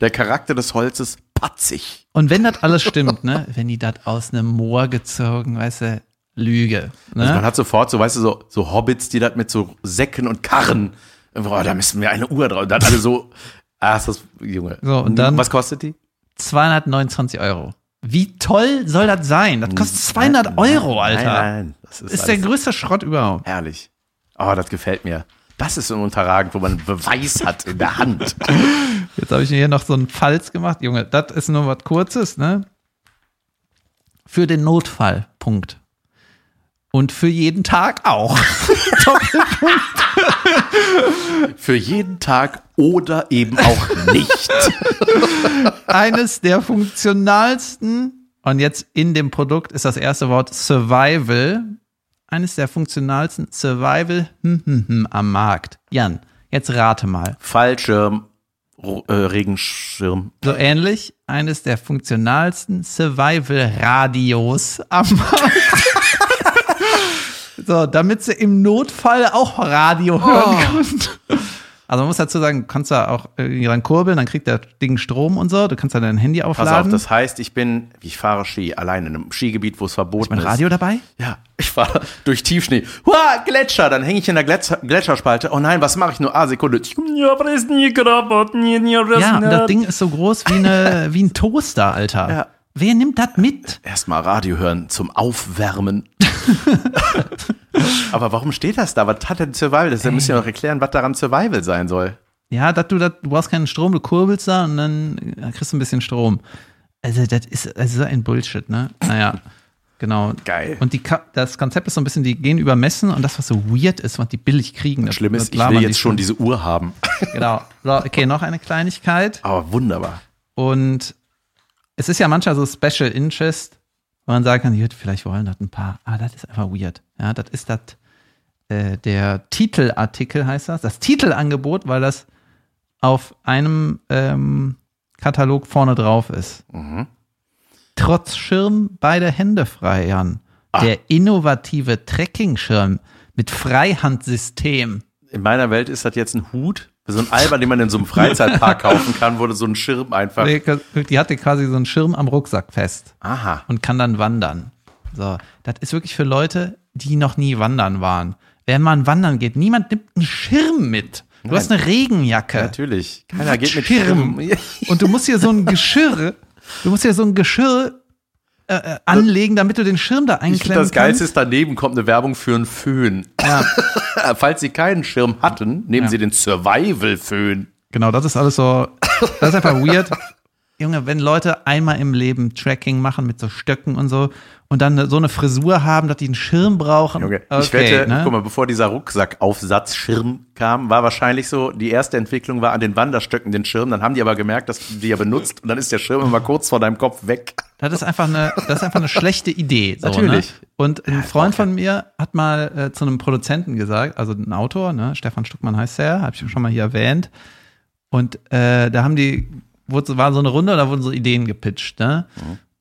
Der Charakter des Holzes patzig. Und wenn das alles stimmt, ne, wenn die das aus einem Moor gezogen, weißt du, Lüge. Ne? Also man hat sofort so, weißt du, so, so Hobbits, die das mit so Säcken und Karren, boah, da müssen wir eine Uhr drauf. Und dann alle so, ah, ist das, Junge. So, und dann- Was kostet die? 229 Euro. Wie toll soll das sein? Das kostet 200 Euro, Alter. Nein, nein, das ist, ist der größte Schrott überhaupt. herrlich. Oh, das gefällt mir. Das ist ein Unterragend, wo man Beweis hat in der Hand. Jetzt habe ich mir hier noch so einen Falz gemacht. Junge, das ist nur was Kurzes, ne? Für den Notfall. Punkt. Und für jeden Tag auch. Für jeden Tag oder eben auch nicht. Eines der funktionalsten, und jetzt in dem Produkt ist das erste Wort Survival. Eines der funktionalsten Survival hm, hm, hm, am Markt. Jan, jetzt rate mal. Fallschirm, Regenschirm. So ähnlich, eines der funktionalsten Survival-Radios am Markt. so, damit sie im Notfall auch Radio hören können. Also man muss dazu sagen, du kannst da auch irgendwie dran kurbeln, dann kriegt der Ding Strom und so. Du kannst da dein Handy Pass auf, aufladen. das heißt, ich bin, ich fahre Ski, allein in einem Skigebiet, wo es verboten mein ist. Radio dabei? Ja, ich fahre durch Tiefschnee. Hua, Gletscher, dann hänge ich in der Gletscher, Gletscherspalte. Oh nein, was mache ich nur? Ah, Sekunde. Ja, ist und das Ding ist so groß wie, eine, wie ein Toaster, Alter. Ja. Wer nimmt das mit? Erstmal Radio hören zum Aufwärmen. aber warum steht das da? Was hat denn Survival? Das müssen wir noch erklären, was daran Survival sein soll. Ja, dass du, das, du brauchst keinen Strom, du kurbelst da und dann kriegst du ein bisschen Strom. Also, das ist also so ein Bullshit, ne? Naja, genau. Geil. Und die, das Konzept ist so ein bisschen, die gehen über Messen und das, was so weird ist, was die billig kriegen. Das, Schlimm das ist, ich will die jetzt schon diese Uhr haben. Genau. So, okay, noch eine Kleinigkeit. Aber wunderbar. Und es ist ja manchmal so Special Interest, wo man sagen kann, vielleicht wollen das ein paar, aber das ist einfach weird. Ja, das ist das äh, der Titelartikel heißt das, das Titelangebot, weil das auf einem ähm, Katalog vorne drauf ist. Mhm. Trotz Schirm beide Hände frei, Jan. Ah. Der innovative Trekkingschirm mit Freihandsystem. In meiner Welt ist das jetzt ein Hut, so ein Alber, den man in so einem Freizeitpark kaufen kann, wurde so ein Schirm einfach. Die die hatte quasi so einen Schirm am Rucksack fest Aha. und kann dann wandern. So, das ist wirklich für Leute, die noch nie wandern waren. Wenn man wandern geht, niemand nimmt einen Schirm mit. Du hast eine Regenjacke. Natürlich. Keiner geht mit Schirm. Schirm. Und du musst hier so ein Geschirr, du musst hier so ein Geschirr äh, äh, anlegen, damit du den Schirm da Ich einklemmen das Geilste ist, daneben kommt eine Werbung für einen Föhn. Ja, Falls Sie keinen Schirm hatten, nehmen Ja. Sie den Survival-Föhn. genau, das ist alles so, das ist einfach weird. Junge, wenn Leute einmal im Leben Tracking machen mit so Stöcken und so und dann so eine Frisur haben, dass die einen Schirm brauchen. Junge, okay, ich wette, ne? guck mal, bevor dieser Rucksackaufsatz Schirm kam, war wahrscheinlich so, die erste Entwicklung war an den Wanderstöcken den Schirm, dann haben die aber gemerkt, dass du die ja benutzt und dann ist der Schirm immer kurz vor deinem Kopf weg. Das ist einfach eine, das ist einfach eine schlechte Idee. So, Natürlich. Ne? Und ein Freund von mir hat mal äh, zu einem Produzenten gesagt, also ein Autor, ne, Stefan Stuckmann heißt er, habe ich schon mal hier erwähnt. Und äh, da haben die, wurde, war so eine Runde, da wurden so Ideen gepitcht, ne?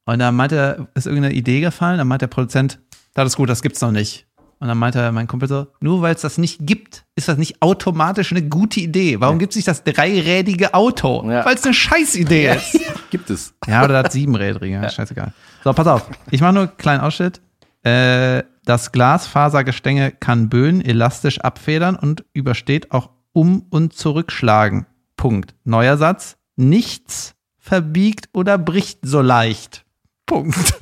Und da meinte er, ist irgendeine Idee gefallen, dann meinte der Produzent, das ist gut, das gibt's noch nicht. Und dann meinte mein Kumpel so, nur weil es das nicht gibt, ist das nicht automatisch eine gute Idee. Warum gibt's nicht das dreirädige Auto? Ja. Weil es eine Scheißidee ist. Gibt es. Ja, oder das siebenrädrige, scheißegal. So, pass auf. Ich mache nur einen kleinen Ausschnitt. Äh, das Glasfasergestänge kann Böen elastisch abfedern und übersteht auch Um- und Zurückschlagen. Punkt. Neuer Satz. Nichts verbiegt oder bricht so leicht. Punkt.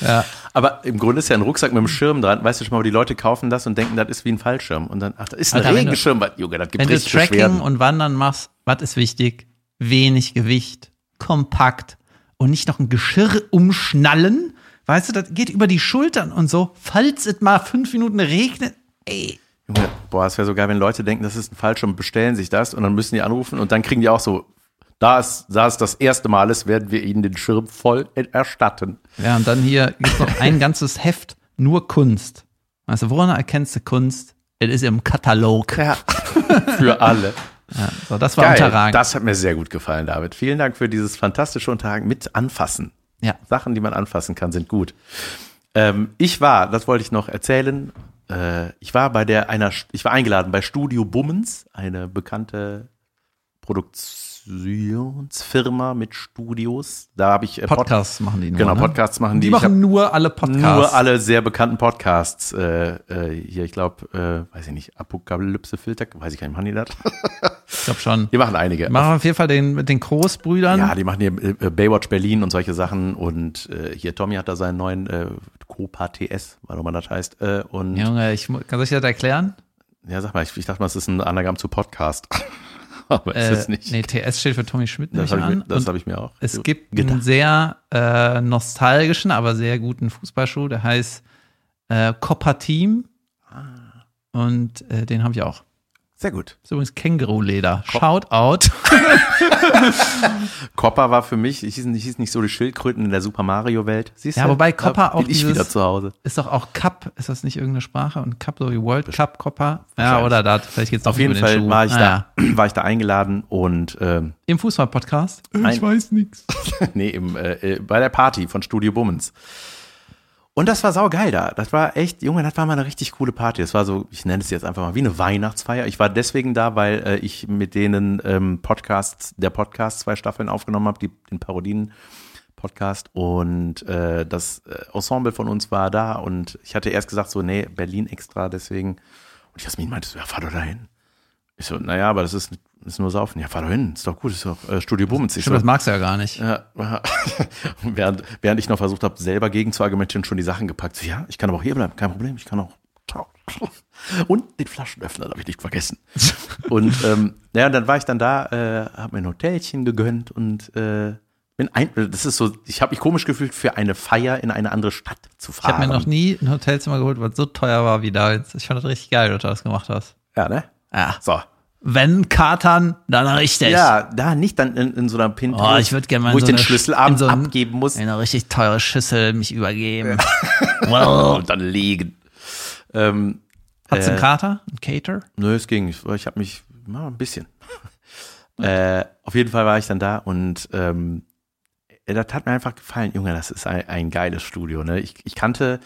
ja, Aber im Grunde ist ja ein Rucksack mit einem Schirm dran. Weißt du schon mal, die Leute kaufen das und denken, das ist wie ein Fallschirm. Und dann, ach, das ist ein Alter, wenn du- Regenschirm. Junge, das gibt wenn du Tracking Beschwerden. und Wandern machst, was ist wichtig? Wenig Gewicht, kompakt und nicht noch ein Geschirr umschnallen. Weißt du, das geht über die Schultern und so. Falls es mal fünf Minuten regnet, ey. Junge, boah, es wäre so geil, wenn Leute denken, das ist ein Fallschirm, bestellen sich das und dann müssen die anrufen und dann kriegen die auch so, da es, da es das erste Mal ist, werden wir ihnen den Schirm voll erstatten. Ja, und dann hier gibt's noch ein ganzes Heft, nur Kunst. Weißt du, woran erkennst du Kunst? Es ist im Katalog. Ja. Für alle. Ja, so, das war Geil, Unterragend. das hat mir sehr gut gefallen, David. Vielen Dank für dieses fantastische Unterragen mit Anfassen. ja. Sachen, die man anfassen kann, sind gut. Ähm, ich war, das wollte ich noch erzählen, äh, ich war bei der einer, ich war eingeladen bei Studio Bummens, eine bekannte Produktionsfirma mit Studios. Da habe ich äh, Pod- Podcasts machen die nur. Genau, ne? Podcasts machen die. Die machen nur alle Podcasts. nur alle sehr bekannten Podcasts. Äh, äh, hier, ich glaube, äh, weiß ich nicht, Apokalypse Filter, weiß ich gar nicht, machen die das? Ich glaube schon. Die machen einige. Machen auf jeden Fall den mit den Großbrüdern. Ja, die machen hier äh, Baywatch Berlin und solche Sachen und äh, hier Tommy hat da seinen neuen äh, Copa TS, was auch immer das heißt. Äh, und ja. Junge, ich, kann ich das erklären? sag mal, ich, ich dachte mal, es ist ein Anagramm zu Podcast. Aber es Äh, ist nicht. Nee, TS steht für Tommy Schmidt das nicht habe ich, an. mir- das hab ich mir auch. es gibt einen gedacht. sehr äh, nostalgischen, aber sehr guten Fußballschuh, der heißt äh, Copper Team. Ah. Und äh, den habe ich auch. Sehr gut. Das ist übrigens Känguru-Leder. Shout out. Copper war für mich, ich hieß, ich hieß nicht so die Schildkröten in der Super Mario Welt. Siehst Ja, du? wobei Da Copper auch ich dieses- wieder zu Hause. Ist doch auch Cup. Ist das nicht irgendeine Sprache? Und Cup, so wie World Cup, Copper? Ja, oder das. Vielleicht geht's Auf jeden Fall war ich Naja. da, war ich da eingeladen und ähm, Im Fußball-Podcast? Ein- weiß nichts. nee, im, äh, äh, bei der Party von Studio Bummens. Und das war saugeil da. Das war echt, Junge, das war mal eine richtig coole Party. Das war so, ich nenne es jetzt einfach mal wie eine Weihnachtsfeier. Ich war deswegen da, weil äh, ich mit denen ähm, Podcasts, der Podcast zwei Staffeln aufgenommen habe, die, den Parodien-Podcast. Und äh, das äh, Ensemble von uns war da. Und ich hatte erst gesagt, so, nee, Berlin extra, deswegen. Und Jasmin meinte so, ja, fahr doch dahin. Ich so, naja, aber das ist, ist nur Saufen. Ja, fahr doch hin, ist doch gut, ist doch äh, Studio Bummens. Ich Stimmt, so, das magst du ja gar nicht. ja, während, während ich noch versucht habe, selber gegen zu argumentieren, schon die Sachen gepackt. So, ja, ich kann aber auch hier bleiben, kein Problem, ich kann auch. Und den Flaschenöffner habe ich nicht vergessen. Und ähm, ja, und dann war ich dann da, äh, habe mir ein Hotelchen gegönnt und äh, bin ein, das ist so, ich habe mich komisch gefühlt, für eine Feier in eine andere Stadt zu Ich fahren. habe mir noch nie ein Hotelzimmer geholt, was so teuer war wie da jetzt. Ich fand das richtig geil, dass du das gemacht hast. Ja, ne? Ja. So. Wenn Katern, dann richtig. Ja, da nicht dann in, in so einer Pinte, Oh, ich würde gerne mal wo ich so den Schlüsselabend in so ein- abgeben muss In eine richtig teure Schüssel mich übergeben. Wow. und dann liegen. Ähm, Hat's einen Äh, Kater? Einen Cater? Nö, es ging. Ich, ich habe mich mal ein bisschen. äh, auf jeden Fall war ich dann da und ähm, äh, das hat mir einfach gefallen. Junge, das ist ein, ein geiles Studio. Ne? Ich, ich kannte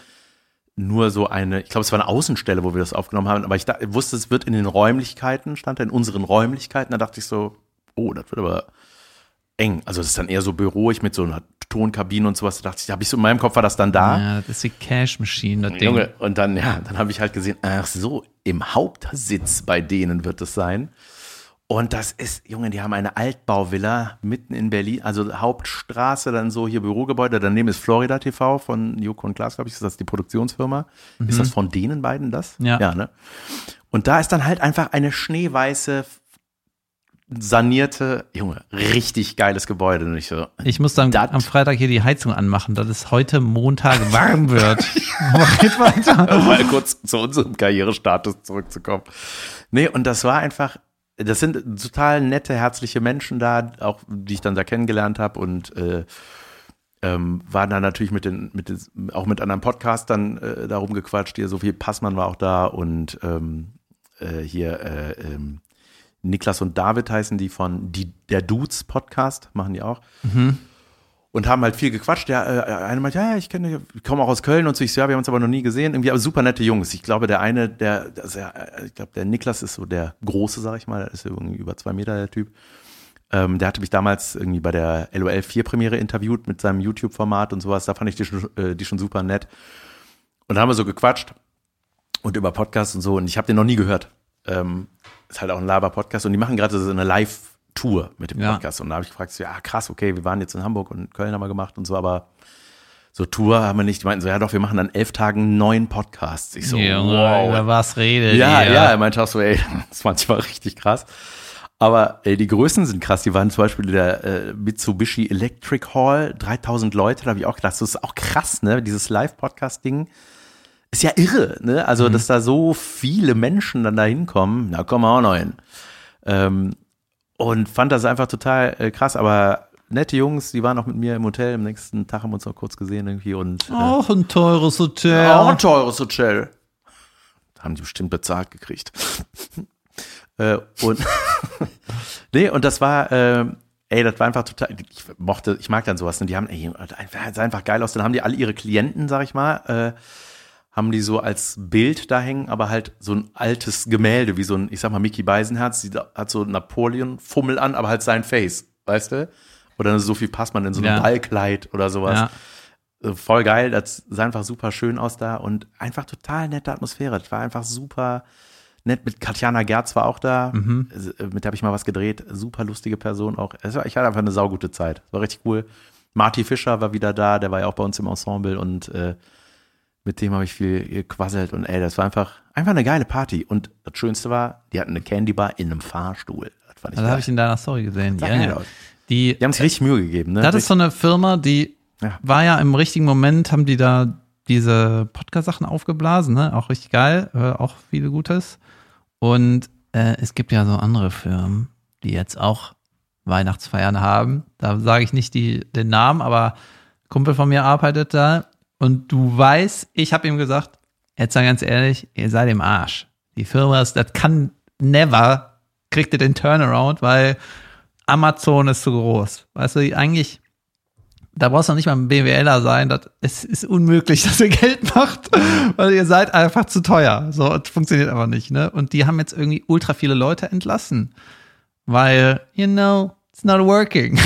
nur so eine, ich glaube, es war eine Außenstelle, wo wir das aufgenommen haben, aber ich da, wusste, es wird in den Räumlichkeiten, stand da in unseren Räumlichkeiten. Da dachte ich so, oh, das wird aber eng. Also das ist dann eher so büroig mit so einer Tonkabine und sowas. Da dachte ich, da habe ich so in meinem Kopf war das dann da. Ja, das ist die Cash Machine, das Ding. Junge, und dann, ja, dann habe ich halt gesehen, ach so, im Hauptsitz bei denen wird es sein. Und das ist, Junge, die haben eine Altbauvilla mitten in Berlin, also Hauptstraße, dann so hier Bürogebäude, daneben ist Florida TV von Joko und Klaas, glaube ich, ist das die Produktionsfirma. Ist das von denen beiden das? Ja. Ja, ne? Und da ist dann halt einfach eine schneeweiße, sanierte, Junge, richtig geiles Gebäude. Und ich so, Ich muss dann Dat- am Freitag hier die Heizung anmachen, dass es heute Montag warm wird. Jetzt weiter. um mal kurz zu unserem Karrierestatus zurückzukommen. Nee, und das war einfach, das sind total nette, herzliche Menschen da, auch die ich dann da kennengelernt habe und äh, ähm, waren dann natürlich mit den, mit den, auch mit anderen Podcastern äh, da rumgequatscht. Hier Sophie Passmann war auch da und ähm, äh, hier äh, ähm, Niklas und David heißen die von die, der Dudes Podcast, machen die auch und haben halt viel gequatscht. Der äh, eine meint, ja, ich kenne, ich komme auch aus Köln und so. Ich so, ja, wir haben uns aber noch nie gesehen. Irgendwie aber super nette Jungs. Ich glaube, der eine, der, äh, ich glaube, der Niklas ist so der Große, sag ich mal. Ist irgendwie über zwei Meter der Typ. Ähm, der hatte mich damals irgendwie bei der LOL 4 Premiere interviewt mit seinem YouTube-Format und sowas. Da fand ich die schon, äh, die schon super nett. Und dann haben wir so gequatscht und über Podcasts und so. Und ich habe den noch nie gehört. Ähm, ist halt auch ein Laber-Podcast und die machen gerade so eine Live-Tour mit dem Ja. Podcast. Und da habe ich gefragt, so, ja krass, okay, wir waren jetzt in Hamburg und Köln haben wir gemacht und so, aber so Tour haben wir nicht. Die meinten so, ja doch, wir machen dann elf Tagen neun Podcasts. Ich so, Junge, wow. über was redet Ja, ihr? ja, er meinte auch so, ey, das ist manchmal richtig krass. Aber ey, die Größen sind krass. Die waren zum Beispiel der äh, Mitsubishi Electric Hall, 3000 Leute. Da habe ich auch gedacht, das ist auch krass, ne? Dieses Live-Podcast-Ding ist ja irre, ne? Also, dass da so viele Menschen dann da hinkommen, da kommen wir auch noch hin. Ähm, und fand das einfach total äh, krass. Aber nette Jungs, die waren auch mit mir im Hotel. Am nächsten Tag haben wir uns noch kurz gesehen irgendwie und äh, Auch ein teures Hotel. auch ein teures Hotel. Haben die bestimmt bezahlt gekriegt. äh, und nee, und das war, äh, ey, das war einfach total, ich mochte, ich mag dann sowas, und die haben, ey, sah einfach geil aus. Dann haben die alle ihre Klienten, sag ich mal, äh, haben die so als Bild da hängen, aber halt so ein altes Gemälde, wie so ein, ich sag mal, Mickey Beisenherz, die hat so Napoleon-Fummel an, aber halt sein Face, weißt du? Oder eine Sophie Passmann in so einem Ja. Ballkleid oder sowas. Ja. Äh, voll geil, das sah einfach super schön aus da und einfach total nette Atmosphäre. Das war einfach super nett. Mit Katjana Gerz war auch da, Mhm. Äh, mit der habe ich mal was gedreht. Super lustige Person auch. Es war, ich hatte einfach eine saugute Zeit. War richtig cool. Marty Fischer war wieder da, der war ja auch bei uns im Ensemble und äh, mit dem habe ich viel gequasselt und ey, das war einfach, einfach eine geile Party. Und das Schönste war, die hatten eine Candy Bar in einem Fahrstuhl. Das fand ich geil. habe ich in deiner Story gesehen. Ja, ja. Die, Die haben sich richtig Mühe gegeben, ne? das ist so eine Firma, die Ja. war ja im richtigen Moment, haben die da diese Podcast-Sachen aufgeblasen, ne? Auch richtig geil, äh, auch viele Gutes. Und äh, es gibt ja so andere Firmen, die jetzt auch Weihnachtsfeiern haben. Da sage ich nicht die, den Namen, aber Kumpel von mir arbeitet da und du weißt, ich habe ihm gesagt, jetzt mal ganz ehrlich, ihr seid im Arsch. Die Firma ist, das kann never, kriegt ihr den Turnaround, weil Amazon ist zu groß. Weißt du, eigentlich, da brauchst du nicht mal ein BWLer sein, das, es ist unmöglich, dass ihr Geld macht, weil ihr seid einfach zu teuer. So, das funktioniert aber nicht, ne? Und die haben jetzt irgendwie ultra viele Leute entlassen, weil, you know, it's not working.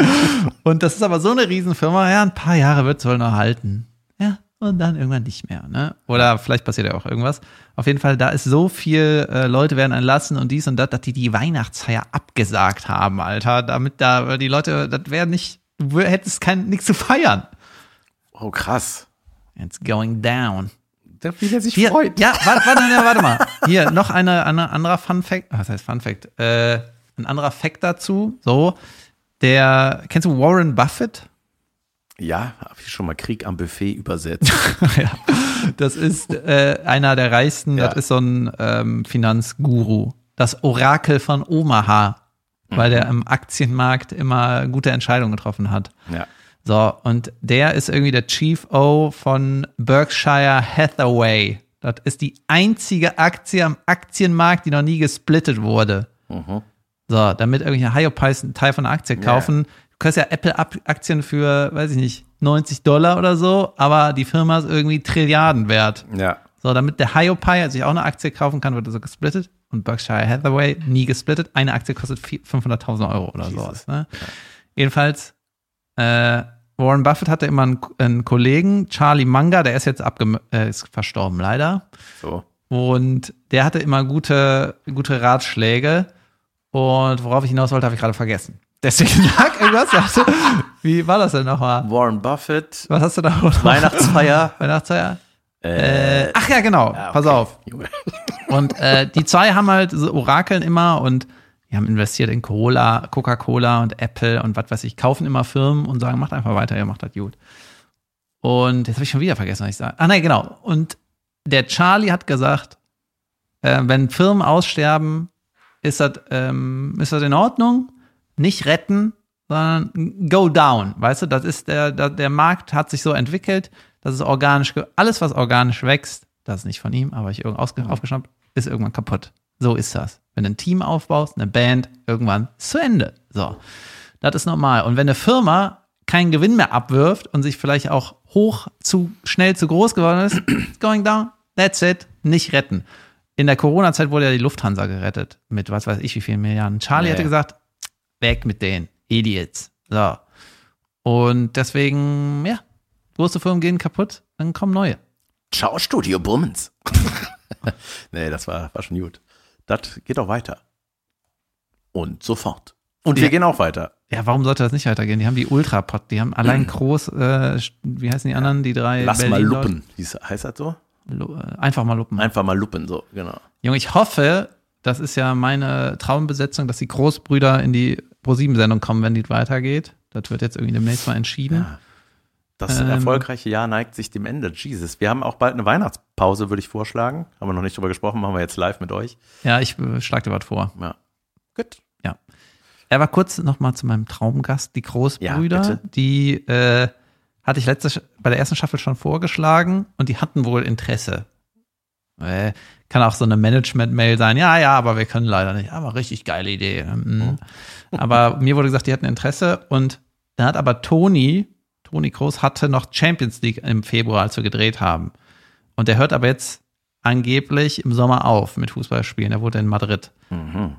und das ist aber so eine Riesenfirma, ja, ein paar Jahre wird es wohl noch halten. Und dann irgendwann nicht mehr, ne? Oder vielleicht passiert ja auch irgendwas. Auf jeden Fall, da ist so viel, äh, Leute werden entlassen und dies und das, dass die die Weihnachtsfeier abgesagt haben, Alter. Damit da, die Leute, das wäre nicht, du hättest kein, nichts zu feiern. oh, krass. It's going down. Wie der sich Hier, freut. ja, warte, warte, warte mal. Hier, noch eine, eine anderer Fun Fact. Was heißt Fun Fact? Äh, ein anderer Fact dazu. So, der, kennst du Warren Buffett? Ja, habe ich schon mal Krieg am Buffet übersetzt. ja. Das ist äh, einer der reichsten, Ja. das ist so ein ähm, Finanzguru. das Orakel von Omaha, weil der im Aktienmarkt immer gute Entscheidungen getroffen hat. Ja. So, und der ist irgendwie der Chief O von Berkshire Hathaway. Das ist die einzige Aktie am Aktienmarkt, die noch nie gesplittet wurde. So, damit irgendwelche Hyopies einen Teil von der Aktie kaufen. Du kannst ja Apple-Aktien für, weiß ich nicht, 90 Dollar oder so, aber die Firma ist irgendwie Trilliarden wert. Ja. So, damit der Hyopai sich auch eine Aktie kaufen kann, wird er so gesplittet. Und Berkshire Hathaway nie gesplittet. Eine Aktie kostet vier- 500.000 Euro oder sowas. Ne? Jedenfalls, äh, Warren Buffett hatte immer einen, einen Kollegen, Charlie Munger, der ist jetzt abgem äh, ist verstorben leider. So. Und der hatte immer gute, gute Ratschläge. Und worauf ich hinaus wollte, habe ich gerade vergessen. Deswegen lag irgendwas. Also, Wie war das denn nochmal? Warren Buffett, Was hast du da? noch? Weihnachtsfeier. Weihnachtsfeier? Äh, ach ja, genau. Pass auf. Und äh, die zwei haben halt so Orakeln immer und die haben investiert in Cola, Coca-Cola und Apple und was weiß ich, kaufen immer Firmen und sagen, macht einfach weiter, ihr macht das gut. Und jetzt habe ich schon wieder vergessen, was ich sage. Ah, nein, genau. Und der Charlie hat gesagt, äh, wenn Firmen aussterben, ist das, ähm, ist das in Ordnung? Nicht retten, sondern go down. Weißt du, das ist der, der, der Markt hat sich so entwickelt, das ist organisch, alles was organisch wächst, das ist nicht von ihm, aber ich irgend ausge- aufgeschnappt, ist irgendwann kaputt. So ist das. Wenn du ein Team aufbaust, eine Band, irgendwann ist zu Ende. So. Das ist normal. Und wenn eine Firma keinen Gewinn mehr abwirft und sich vielleicht auch hoch zu schnell zu groß geworden ist, going down, that's it, nicht retten. In der Corona-Zeit wurde ja die Lufthansa gerettet mit was weiß ich wie vielen Milliarden. Charlie Ja, hatte ja. gesagt, weg mit denen, Idiots. So. Und deswegen, ja, große Firmen gehen kaputt, dann kommen neue. Ciao, Studio Bummens. nee, das war, war schon gut. Das geht auch weiter. Und sofort. Und wir Ja. gehen auch weiter. Ja, warum sollte das nicht weitergehen? Die haben die Ultrapod, die haben allein groß, äh, wie heißen die anderen, die drei? Lass mal Berlin-Leute? lupen. Hieß, heißt das so? Äh, Einfach mal lupen. Einfach mal lupen, so, genau. Junge, ich hoffe, das ist ja meine Traumbesetzung, dass die Großbrüder in die Pro-7-Sendung kommen, wenn die weitergeht. Das wird jetzt irgendwie demnächst mal entschieden. Ja. Das Ähm. erfolgreiche Jahr neigt sich dem Ende. Jesus. Wir haben auch bald eine Weihnachtspause, würde ich vorschlagen. Haben wir noch nicht drüber gesprochen, machen wir jetzt live mit euch. Ja, ich äh, schlag dir was vor. Ja. Gut. Er war kurz noch mal zu meinem Traumgast, die Großbrüder. Ja, die äh, hatte ich letzte, bei der ersten Staffel schon vorgeschlagen und die hatten wohl Interesse. Äh, kann auch so eine Management-Mail sein. Ja, ja, aber wir können leider nicht. Aber richtig geile Idee. Mhm. Aber mir wurde gesagt, die hatten Interesse und da hat aber Toni, Toni Groß hatte noch Champions League im Februar, als wir gedreht haben. Und der hört aber jetzt angeblich im Sommer auf mit Fußballspielen. Er wohnt in Madrid.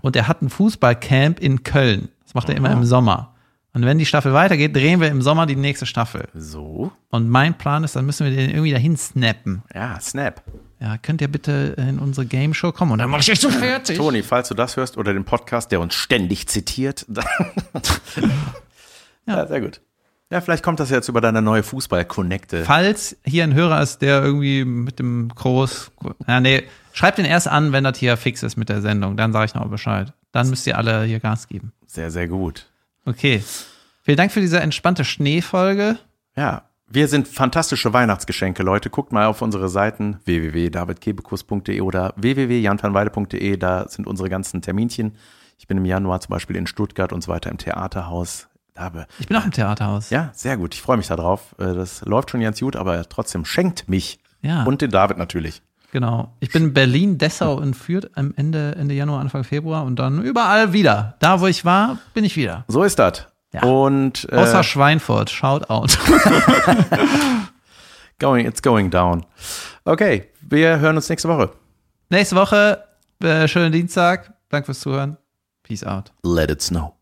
Und er hat ein Fußballcamp in Köln. Das macht er immer im Sommer. Und wenn die Staffel weitergeht, drehen wir im Sommer die nächste Staffel. So. Und mein Plan ist, dann müssen wir den irgendwie dahin snappen. Ja, Snap. Ja, könnt ihr bitte in unsere Game Show kommen? Und dann mache ich euch so fertig. Toni, falls du das hörst oder den Podcast, der uns ständig zitiert. dann- ja. sehr gut. Ja, vielleicht kommt das jetzt über deine neue Fußball-Connecte. Falls hier ein Hörer ist, der irgendwie mit dem Groß. Ja, nee, schreibt den erst an, wenn das hier fix ist mit der Sendung. Dann sage ich noch Bescheid. Dann müsst ihr alle hier Gas geben. Sehr, sehr gut. Okay. Vielen Dank für diese entspannte Schneefolge. Ja, wir sind fantastische Weihnachtsgeschenke, Leute. Guckt mal auf unsere Seiten www.davidkebekus.de oder www.janvanweide.de. Da sind unsere ganzen Terminchen. Ich bin im Januar zum Beispiel in Stuttgart und so weiter im Theaterhaus. Da habe, Ich bin auch im Theaterhaus. ja, sehr gut. Ich freue mich darauf. Äh, Das läuft schon ganz gut, aber trotzdem schenkt mich. Ja. Und den David natürlich. Genau. Ich bin in Berlin, Dessau und Fürth am Ende, Ende Januar, Anfang Februar und dann überall wieder. Da, wo ich war, bin ich wieder. So ist das. Ja. Und äh, Außer Schweinfurt. Shout out. going, it's going down. Okay, wir hören uns nächste Woche. Nächste Woche, äh, schönen Dienstag. Danke fürs Zuhören. Peace out. Let it snow.